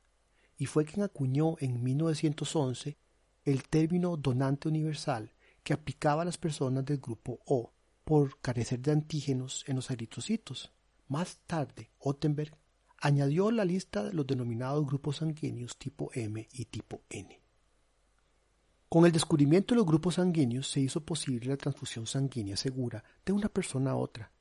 y fue quien acuñó en 1911 el término donante universal que aplicaba a las personas del grupo O por carecer de antígenos en los eritrocitos. Más tarde, Ottenberg añadió la lista de los denominados grupos sanguíneos tipo M y tipo N. Con el descubrimiento de los grupos sanguíneos se hizo posible la transfusión sanguínea segura de una persona a otra.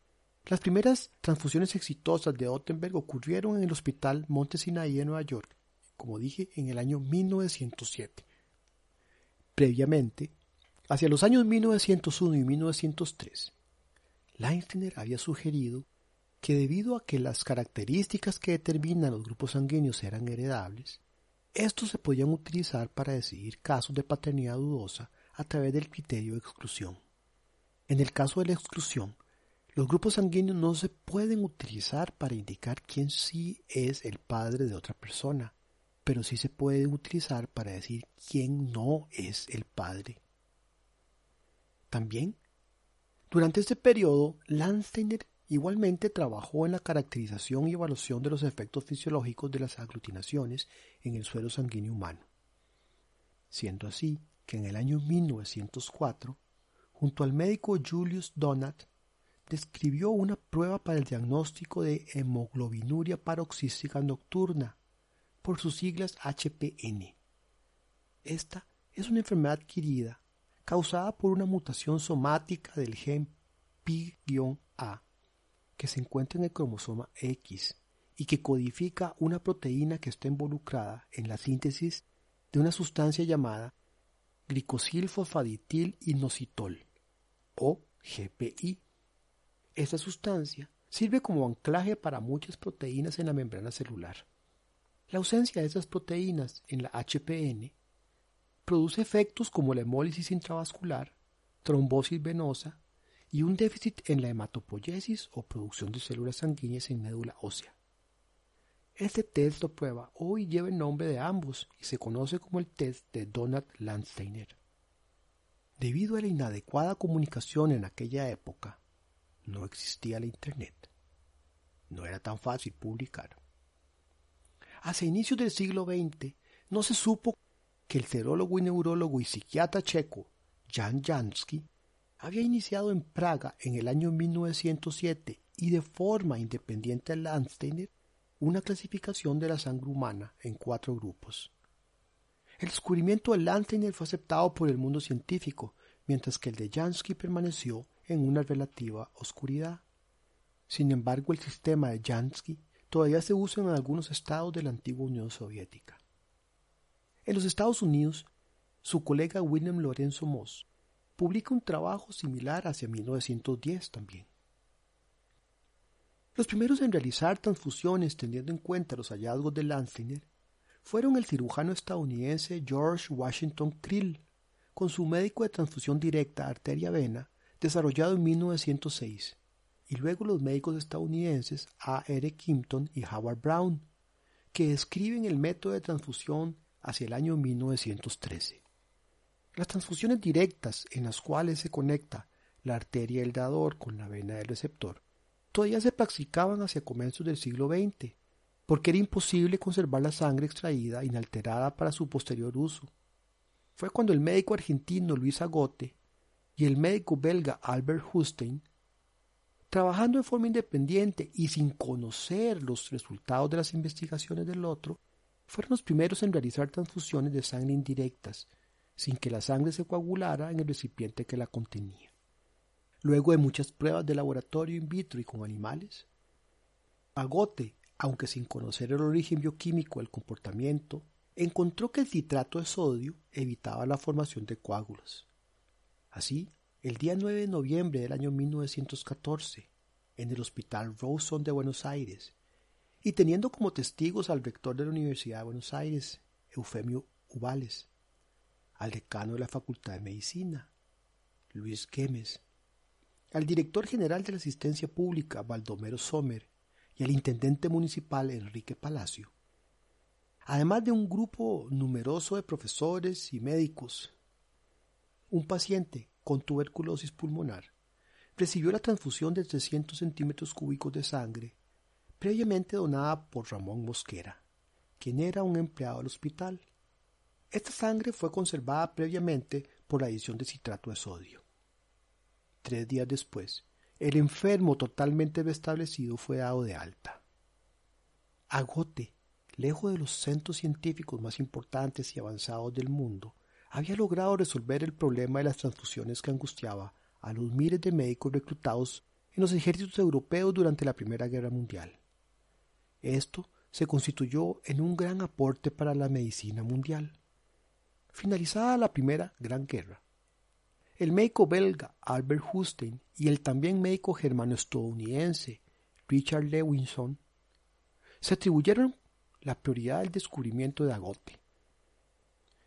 Las primeras transfusiones exitosas de Ottenberg ocurrieron en el Hospital Monte Sinaí de Nueva York, como dije, en el año 1907. Previamente, hacia los años 1901 y 1903, Leinsteiner había sugerido que debido a que las características que determinan los grupos sanguíneos eran heredables, estos se podían utilizar para decidir casos de paternidad dudosa a través del criterio de exclusión. En el caso de la exclusión, los grupos sanguíneos no se pueden utilizar para indicar quién sí es el padre de otra persona, pero sí se pueden utilizar para decir quién no es el padre. También durante este periodo, Landsteiner igualmente trabajó en la caracterización y evaluación de los efectos fisiológicos de las aglutinaciones en el suelo sanguíneo humano, siendo así que en el año 1904, junto al médico Julius Donat, describió una prueba para el diagnóstico de hemoglobinuria paroxística nocturna, por sus siglas HPN. Esta es una enfermedad adquirida causada por una mutación somática del gen P-A que se encuentra en el cromosoma X y que codifica una proteína que está involucrada en la síntesis de una sustancia llamada glicosilfosfaditil inositol o GPI. Esta sustancia sirve como anclaje para muchas proteínas en la membrana celular. La ausencia de esas proteínas en la HPN produce efectos como la hemólisis intravascular, trombosis venosa y un déficit en la hematopoiesis o producción de células sanguíneas en médula ósea. Este test o prueba hoy lleva el nombre de ambos y se conoce como el test de Donald Landsteiner. Debido a la inadecuada comunicación en aquella época, no existía la Internet. No era tan fácil publicar. Hacia inicios del siglo XX no se supo que el cerólogo y neurólogo y psiquiatra checo Jan Jansky había iniciado en Praga en el año 1907 y de forma independiente a Landsteiner una clasificación de la sangre humana en cuatro grupos. El descubrimiento de Landsteiner fue aceptado por el mundo científico, mientras que el de Jansky permaneció en una relativa oscuridad. Sin embargo, el sistema de Jansky todavía se usa en algunos estados de la antigua Unión Soviética. En los Estados Unidos, su colega William Lorenzo Moss publica un trabajo similar hacia 1910 también. Los primeros en realizar transfusiones teniendo en cuenta los hallazgos de Landsteiner fueron el cirujano estadounidense George Washington Krill, con su médico de transfusión directa arteria-vena, desarrollado en 1906, y luego los médicos estadounidenses A. R. Kimpton y Howard Brown, que describen el método de transfusión hacia el año 1913. Las transfusiones directas en las cuales se conecta la arteria del dador con la vena del receptor todavía se practicaban hacia comienzos del siglo XX, porque era imposible conservar la sangre extraída inalterada para su posterior uso. Fue cuando el médico argentino Luis Agote y el médico belga Albert Hustein, trabajando en forma independiente y sin conocer los resultados de las investigaciones del otro, fueron los primeros en realizar transfusiones de sangre indirectas, sin que la sangre se coagulara en el recipiente que la contenía. Luego de muchas pruebas de laboratorio in vitro y con animales, Agote, aunque sin conocer el origen bioquímico del comportamiento, encontró que el citrato de sodio evitaba la formación de coágulos. Así, el día 9 de noviembre del año 1914, en el Hospital Rawson de Buenos Aires, y teniendo como testigos al rector de la Universidad de Buenos Aires, Eufemio Ubales, al decano de la Facultad de Medicina, Luis Gemes, al director general de la Asistencia Pública, Baldomero Sommer, y al intendente municipal, Enrique Palacio, además de un grupo numeroso de profesores y médicos. Un paciente con tuberculosis pulmonar recibió la transfusión de 300 centímetros cúbicos de sangre, previamente donada por Ramón Mosquera, quien era un empleado del hospital. Esta sangre fue conservada previamente por la adición de citrato de sodio. Tres días después, el enfermo totalmente restablecido fue dado de alta. Agote, lejos de los centros científicos más importantes y avanzados del mundo, había logrado resolver el problema de las transfusiones que angustiaba a los miles de médicos reclutados en los ejércitos europeos durante la Primera Guerra Mundial. Esto se constituyó en un gran aporte para la medicina mundial. Finalizada la Primera Gran Guerra, el médico belga Albert Hustein y el también médico germano-estadounidense Richard Lewinson se atribuyeron la prioridad del descubrimiento de Agote.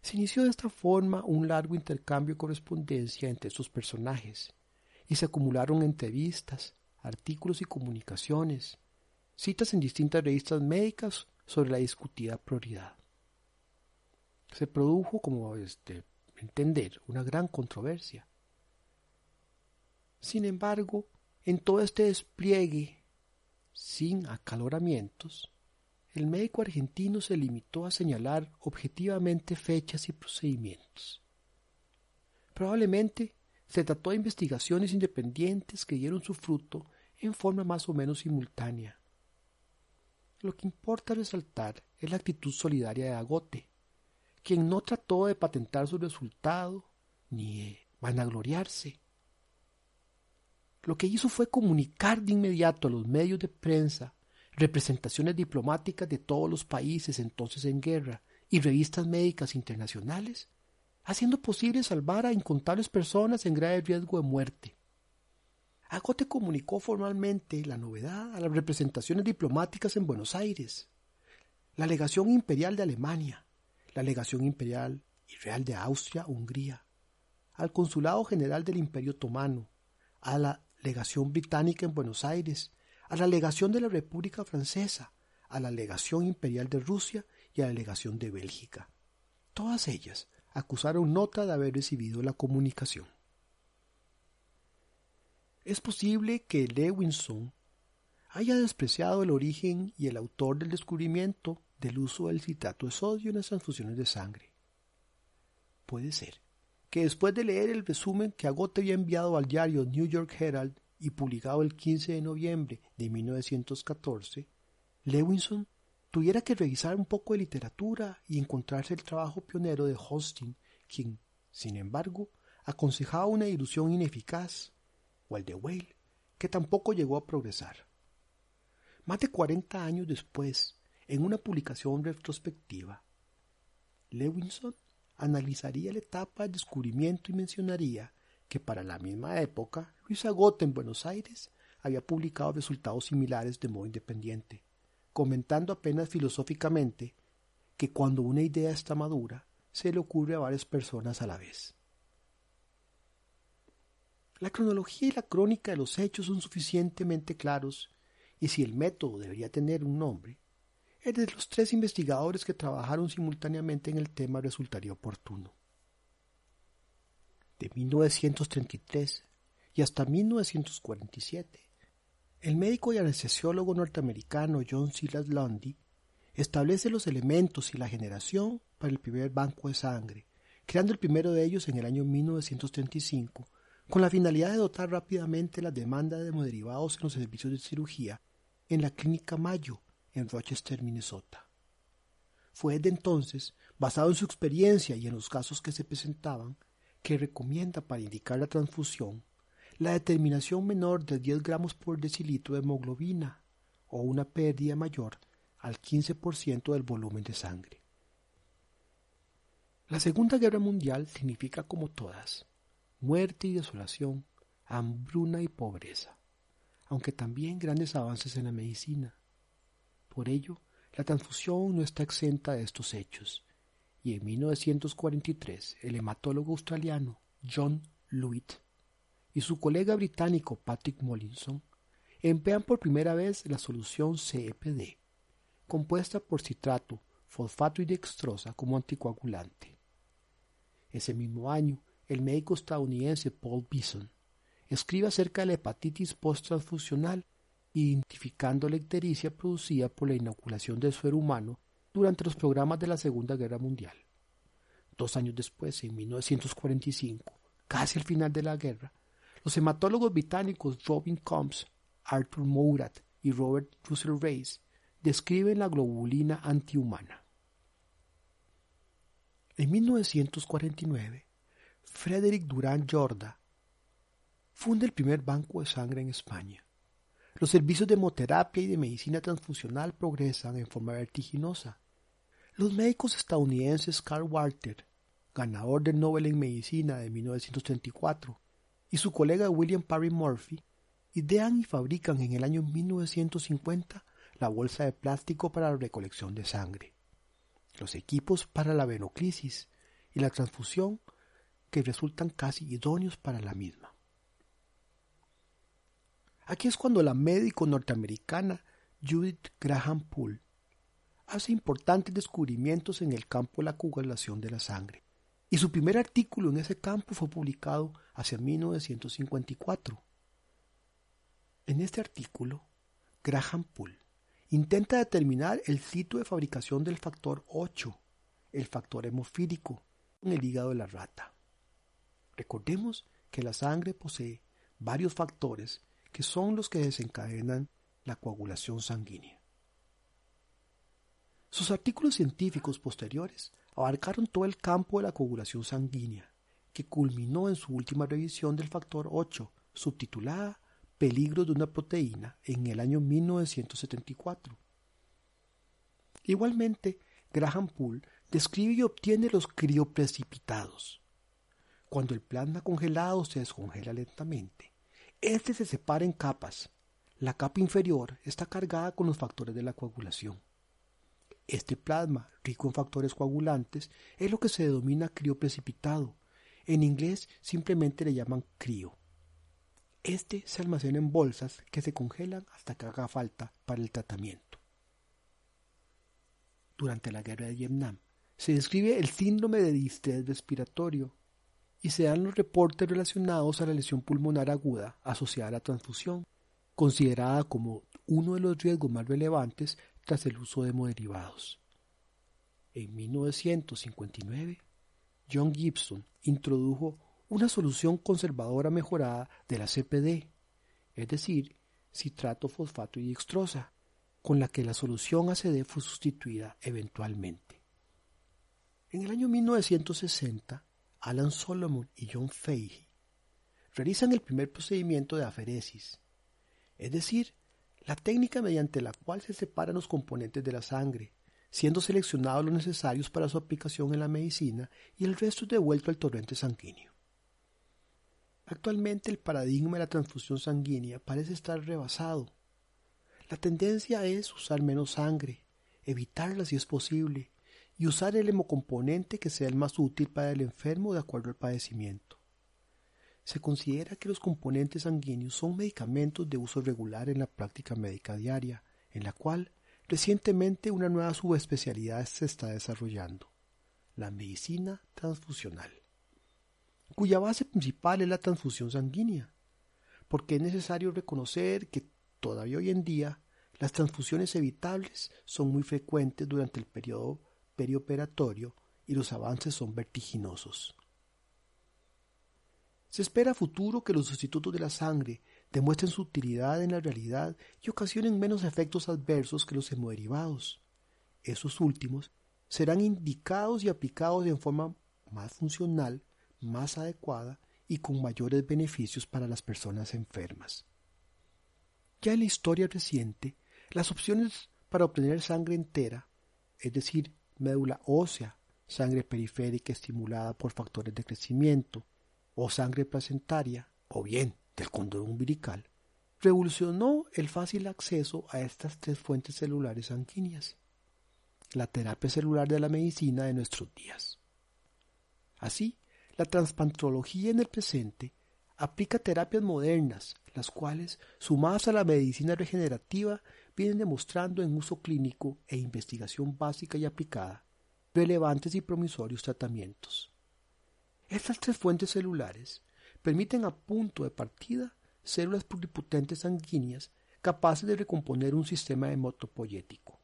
Se inició de esta forma un largo intercambio de correspondencia entre estos personajes y se acumularon entrevistas, artículos y comunicaciones, citas en distintas revistas médicas sobre la discutida prioridad. Se produjo, como este, entender una gran controversia. Sin embargo, en todo este despliegue, sin acaloramientos, el médico argentino se limitó a señalar objetivamente fechas y procedimientos. Probablemente se trató de investigaciones independientes que dieron su fruto en forma más o menos simultánea. Lo que importa resaltar es la actitud solidaria de Agote, quien no trató de patentar su resultado ni de vanagloriarse. Lo que hizo fue comunicar de inmediato a los medios de prensa, representaciones diplomáticas de todos los países entonces en guerra y revistas médicas internacionales, haciendo posible salvar a incontables personas en grave riesgo de muerte. Agote comunicó formalmente la novedad a las representaciones diplomáticas en Buenos Aires, la legación imperial de Alemania, la legación imperial y real de Austria-Hungría, al Consulado General del Imperio Otomano, a la legación británica en Buenos Aires, a la legación de la República Francesa, a la legación imperial de Rusia y a la legación de Bélgica. Todas ellas acusaron nota de haber recibido la comunicación. Es posible que Lewinson haya despreciado el origen y el autor del descubrimiento del uso del citrato de sodio en las transfusiones de sangre. Puede ser que después de leer el resumen que Agote había enviado al diario New York Herald y publicado el 15 de noviembre de 1914, Lewinson tuviera que revisar un poco de literatura y encontrarse el trabajo pionero de Hostin, quien, sin embargo, aconsejaba una ilusión ineficaz, o el de Whale, que tampoco llegó a progresar. Más de cuarenta años después, en una publicación retrospectiva, Lewinson analizaría la etapa del descubrimiento y mencionaría que para la misma época Luis Agote en Buenos Aires había publicado resultados similares de modo independiente, comentando apenas filosóficamente que cuando una idea está madura, se le ocurre a varias personas a la vez. La cronología y la crónica de los hechos son suficientemente claros, y si el método debería tener un nombre, de los tres investigadores que trabajaron simultáneamente en el tema resultaría oportuno. De 1933 y hasta 1947, el médico y anestesiólogo norteamericano John Silas Lundy establece los elementos y la generación para el primer banco de sangre, creando el primero de ellos en el año 1935, con la finalidad de dotar rápidamente la demanda de hemoderivados en los servicios de cirugía en la Clínica Mayo, en Rochester, Minnesota. Fue desde entonces, basado en su experiencia y en los casos que se presentaban, que recomienda para indicar la transfusión la determinación menor de 10 gramos por decilitro de hemoglobina o una pérdida mayor al 15% del volumen de sangre. La Segunda Guerra Mundial significa como todas muerte y desolación, hambruna y pobreza, aunque también grandes avances en la medicina. Por ello, la transfusión no está exenta de estos hechos, y en 1943 el hematólogo australiano John Lewitt y su colega británico Patrick Mollinson emplean por primera vez la solución CEPD, compuesta por citrato, fosfato y dextrosa como anticoagulante. Ese mismo año, el médico estadounidense Paul Bison escribe acerca de la hepatitis post-transfusional, identificando la ictericia producida por la inoculación del suero humano durante los programas de la Segunda Guerra Mundial. Dos años después, en 1945, casi al final de la guerra, los hematólogos británicos Robin Combs, Arthur Mourat y Robert Russell Race describen la globulina antihumana. En 1949, Frederick Durán Jorda funda el primer banco de sangre en España. Los servicios de hemoterapia y de medicina transfusional progresan en forma vertiginosa. Los médicos estadounidenses Carl Walter, ganador del Nobel en Medicina de 1934, y su colega William Parry Murphy idean y fabrican en el año 1950 la bolsa de plástico para la recolección de sangre, los equipos para la venoclisis y la transfusión que resultan casi idóneos para la misma. Aquí es cuando la médico norteamericana Judith Graham Poole hace importantes descubrimientos en el campo de la coagulación de la sangre, y su primer artículo en ese campo fue publicado hacia 1954. En este artículo, Graham Poole intenta determinar el sitio de fabricación del factor 8, el factor hemofílico, en el hígado de la rata. Recordemos que la sangre posee varios factores que son los que desencadenan la coagulación sanguínea. Sus artículos científicos posteriores abarcaron todo el campo de la coagulación sanguínea, que culminó en su última revisión del factor 8, subtitulada Peligro de una proteína en el año 1974. Igualmente, Graham Poole describe y obtiene los crioprecipitados. Cuando el plasma congelado se descongela lentamente, este se separa en capas. La capa inferior está cargada con los factores de la coagulación. Este plasma, rico en factores coagulantes, es lo que se denomina crioprecipitado. En inglés simplemente le llaman crío. Este se almacena en bolsas que se congelan hasta que haga falta para el tratamiento. Durante la guerra de Vietnam se describe el síndrome de distrés respiratorio y se dan los reportes relacionados a la lesión pulmonar aguda asociada a la transfusión, considerada como uno de los riesgos más relevantes tras el uso de hemoderivados. En 1959, John Gibson introdujo una solución conservadora mejorada de la CPD, es decir, citrato, fosfato y dextrosa, con la que la solución ACD fue sustituida eventualmente. En el año 1960, Alan Solomon y John Fahey realizan el primer procedimiento de aferesis, es decir, la técnica mediante la cual se separan los componentes de la sangre, siendo seleccionados los necesarios para su aplicación en la medicina y el resto devuelto al torrente sanguíneo. Actualmente el paradigma de la transfusión sanguínea parece estar rebasado. La tendencia es usar menos sangre, evitarla si es posible, y usar el hemocomponente que sea el más útil para el enfermo de acuerdo al padecimiento. Se considera que los componentes sanguíneos son medicamentos de uso regular en la práctica médica diaria, en la cual recientemente una nueva subespecialidad se está desarrollando, la medicina transfusional cuya base principal es la transfusión sanguínea, porque es necesario reconocer que todavía hoy en día las transfusiones evitables son muy frecuentes durante el periodo perioperatorio y los avances son vertiginosos. Se espera a futuro que los sustitutos de la sangre demuestren su utilidad en la realidad y ocasionen menos efectos adversos que los hemoderivados. Esos últimos serán indicados y aplicados en forma más funcional más adecuada y con mayores beneficios para las personas enfermas. Ya en la historia reciente, las opciones para obtener sangre entera, es decir, médula ósea, sangre periférica estimulada por factores de crecimiento, o sangre placentaria, o bien del cordón umbilical, revolucionó el fácil acceso a estas tres fuentes celulares sanguíneas, la terapia celular de la medicina de nuestros días. Así, la transplantología en el presente aplica terapias modernas, las cuales, sumadas a la medicina regenerativa, vienen demostrando en uso clínico e investigación básica y aplicada relevantes y promisorios tratamientos. Estas tres fuentes celulares permiten a punto de partida células pluripotentes sanguíneas capaces de recomponer un sistema hematopoyético.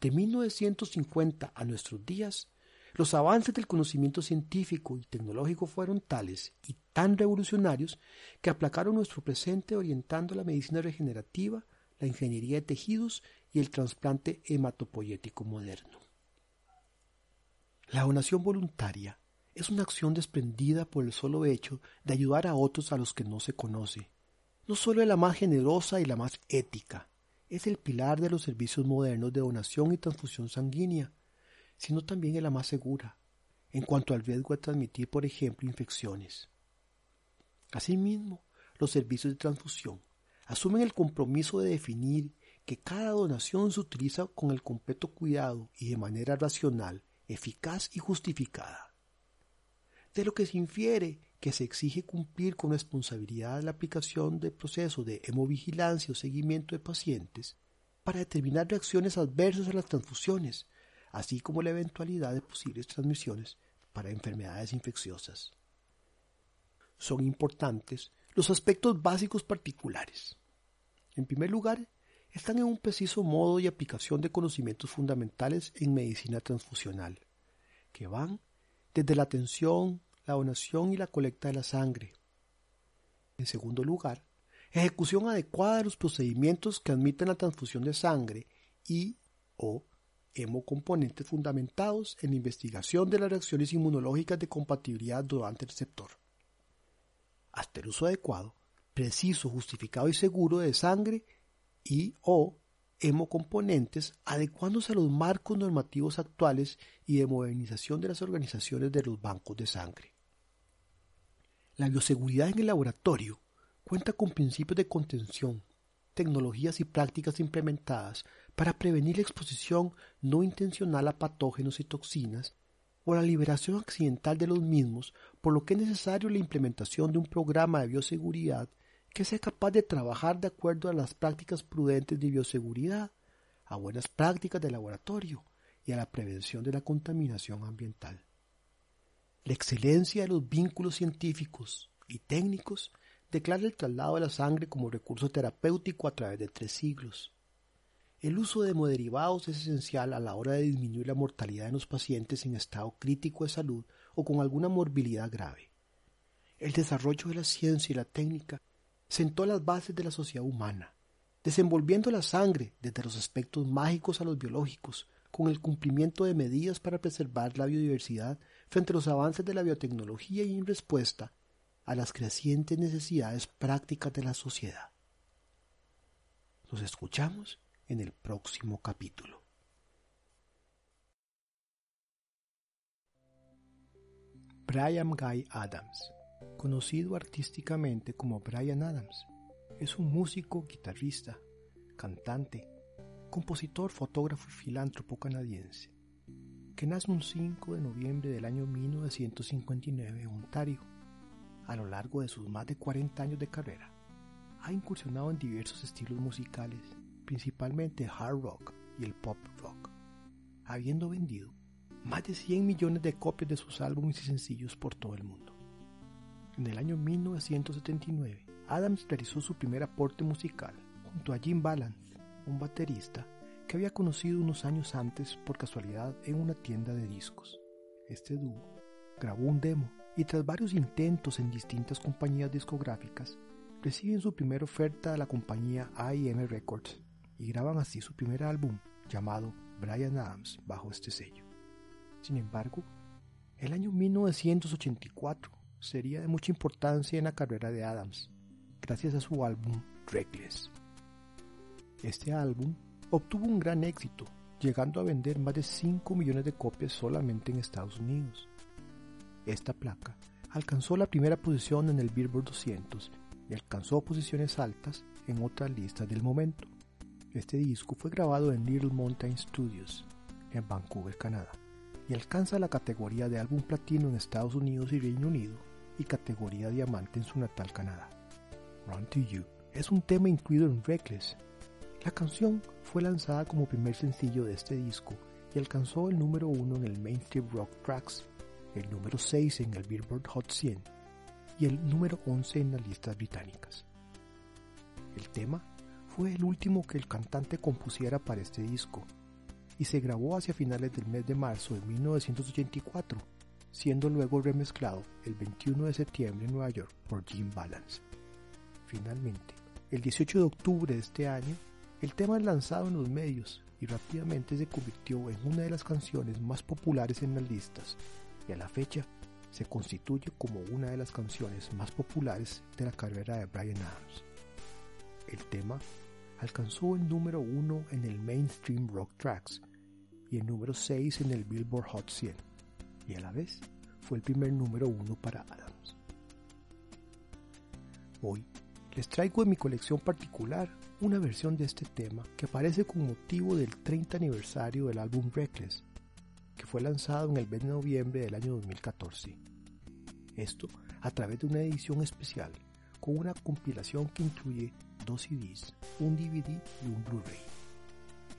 De 1950 a nuestros días, los avances del conocimiento científico y tecnológico fueron tales y tan revolucionarios que aplacaron nuestro presente orientando la medicina regenerativa, la ingeniería de tejidos y el trasplante hematopoyético moderno. La donación voluntaria es una acción desprendida por el solo hecho de ayudar a otros a los que no se conoce. No solo es la más generosa y la más ética, es el pilar de los servicios modernos de donación y transfusión sanguínea, sino también es la más segura en cuanto al riesgo de transmitir, por ejemplo, infecciones. Asimismo, los servicios de transfusión asumen el compromiso de definir que cada donación se utiliza con el completo cuidado y de manera racional, eficaz y justificada. De lo que se infiere que se exige cumplir con responsabilidad la aplicación del proceso de hemovigilancia o seguimiento de pacientes para determinar reacciones adversas a las transfusiones, así como la eventualidad de posibles transmisiones para enfermedades infecciosas. Son importantes los aspectos básicos particulares. En primer lugar, están en un preciso modo y aplicación de conocimientos fundamentales en medicina transfusional, que van desde la atención, la donación y la colecta de la sangre. En segundo lugar, ejecución adecuada de los procedimientos que admiten la transfusión de sangre y o hemocomponentes fundamentados en la investigación de las reacciones inmunológicas de compatibilidad durante el receptor. Hasta el uso adecuado, preciso, justificado y seguro de sangre y o hemocomponentes adecuándose a los marcos normativos actuales y de modernización de las organizaciones de los bancos de sangre. La bioseguridad en el laboratorio cuenta con principios de contención, tecnologías y prácticas implementadas para prevenir la exposición no intencional a patógenos y toxinas o la liberación accidental de los mismos, por lo que es necesario la implementación de un programa de bioseguridad que sea capaz de trabajar de acuerdo a las prácticas prudentes de bioseguridad, a buenas prácticas de laboratorio y a la prevención de la contaminación ambiental. La excelencia de los vínculos científicos y técnicos declara el traslado de la sangre como recurso terapéutico a través de tres siglos. El uso de hemoderivados es esencial a la hora de disminuir la mortalidad en los pacientes en estado crítico de salud o con alguna morbilidad grave. El desarrollo de la ciencia y la técnica sentó las bases de la sociedad humana, desenvolviendo la sangre desde los aspectos mágicos a los biológicos, con el cumplimiento de medidas para preservar la biodiversidad frente a los avances de la biotecnología y en respuesta a las crecientes necesidades prácticas de la sociedad. Nos escuchamos en el próximo capítulo. Brian Guy Adams conocido artísticamente como Brian Adams. Es un músico, guitarrista, cantante, compositor, fotógrafo y filántropo canadiense, que nace un 5 de noviembre del año 1959 en Ontario. A lo largo de sus más de 40 años de carrera, ha incursionado en diversos estilos musicales, principalmente hard rock y el pop rock, habiendo vendido más de 100 millones de copias de sus álbumes y sencillos por todo el mundo. En el año 1979, Adams realizó su primer aporte musical junto a Jim Ballant, un baterista que había conocido unos años antes por casualidad en una tienda de discos. Este dúo grabó un demo y tras varios intentos en distintas compañías discográficas, reciben su primera oferta de la compañía IM Records y graban así su primer álbum llamado Brian Adams bajo este sello. Sin embargo, el año 1984 sería de mucha importancia en la carrera de Adams, gracias a su álbum Reckless. Este álbum obtuvo un gran éxito, llegando a vender más de 5 millones de copias solamente en Estados Unidos. Esta placa alcanzó la primera posición en el Billboard 200 y alcanzó posiciones altas en otras listas del momento. Este disco fue grabado en Little Mountain Studios, en Vancouver, Canadá, y alcanza la categoría de álbum platino en Estados Unidos y Reino Unido y categoría diamante en su natal Canadá. Run to You es un tema incluido en Reckless. La canción fue lanzada como primer sencillo de este disco y alcanzó el número uno en el Mainstream Rock Tracks, el número 6 en el Billboard Hot 100 y el número 11 en las listas británicas. El tema fue el último que el cantante compusiera para este disco y se grabó hacia finales del mes de marzo de 1984, siendo luego remezclado el 21 de septiembre en Nueva York por Jim Balance. Finalmente, el 18 de octubre de este año, el tema es lanzado en los medios y rápidamente se convirtió en una de las canciones más populares en las listas y a la fecha se constituye como una de las canciones más populares de la carrera de Brian Adams. El tema alcanzó el número uno en el Mainstream Rock Tracks y el número 6 en el Billboard Hot 100, y a la vez fue el primer número uno para Adams. Hoy les traigo en mi colección particular una versión de este tema que aparece con motivo del 30 aniversario del álbum Reckless, que fue lanzado en el mes de noviembre del año 2014. Esto a través de una edición especial con una compilación que incluye dos CDs, un DVD y un Blu-ray.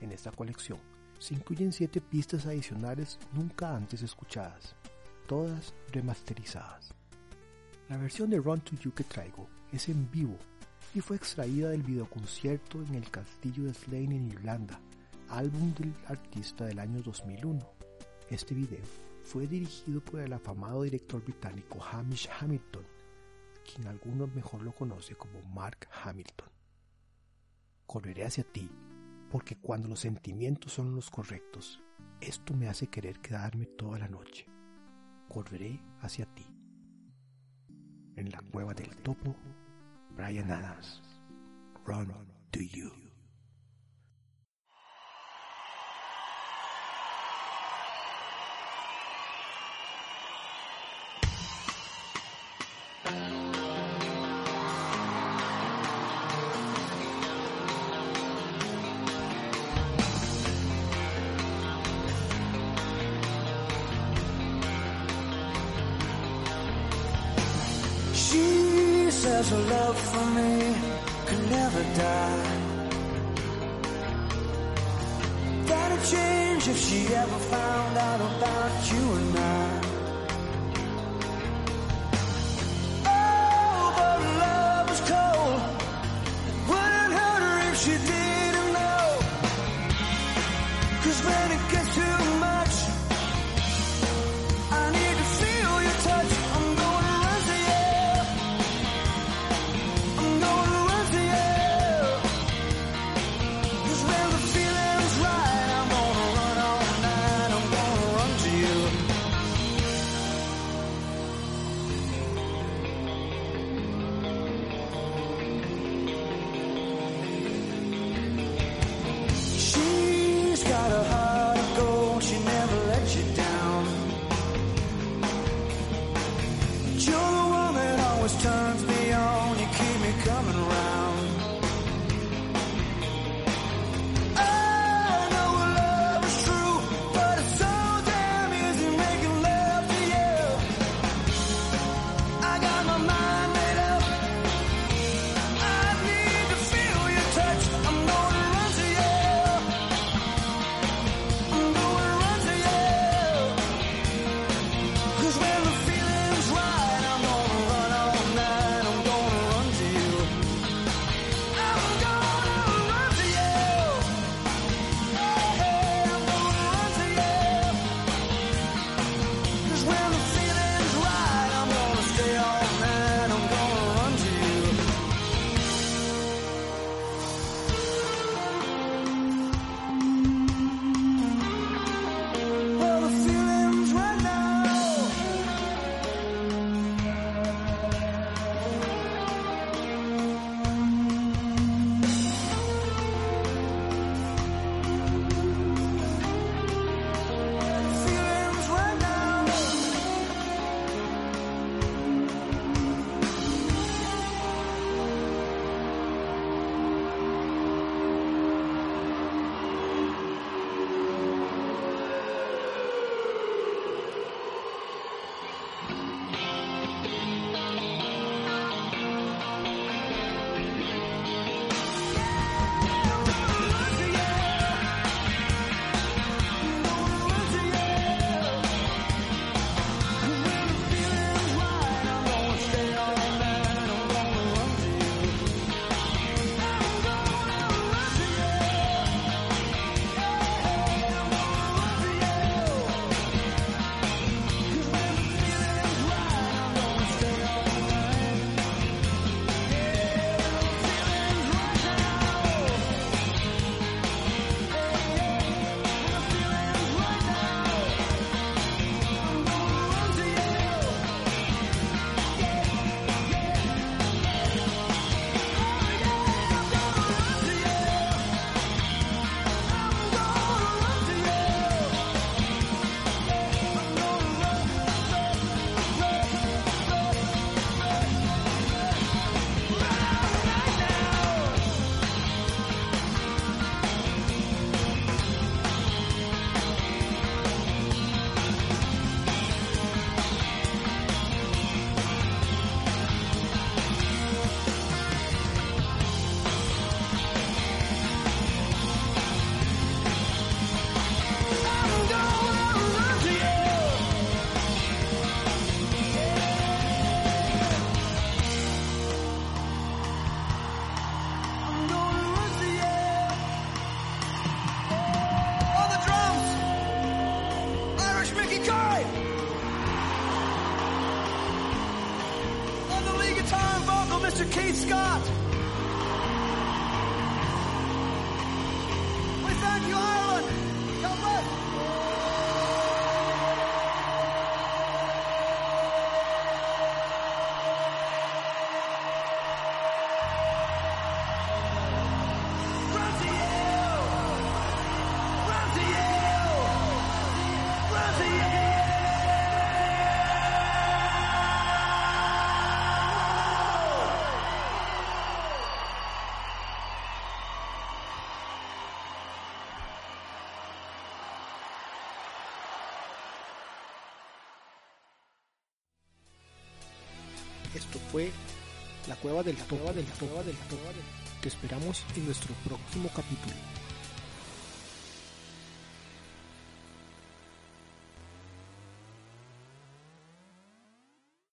En esta colección se incluyen siete pistas adicionales nunca antes escuchadas, todas remasterizadas. La versión de Run to You que traigo es en vivo y fue extraída del videoconcierto en el castillo de Slane en Irlanda, álbum del artista del año 2001. Este video fue dirigido por el afamado director británico Hamish Hamilton, quien algunos mejor lo conoce como Mark Hamilton. Correré hacia ti, porque cuando los sentimientos son los correctos, esto me hace querer quedarme toda la noche. Correré hacia ti. En la cueva del topo, Brian Adams. Run to you. Fue La Cueva del Topo del Topo del Topo. Te esperamos en nuestro próximo capítulo.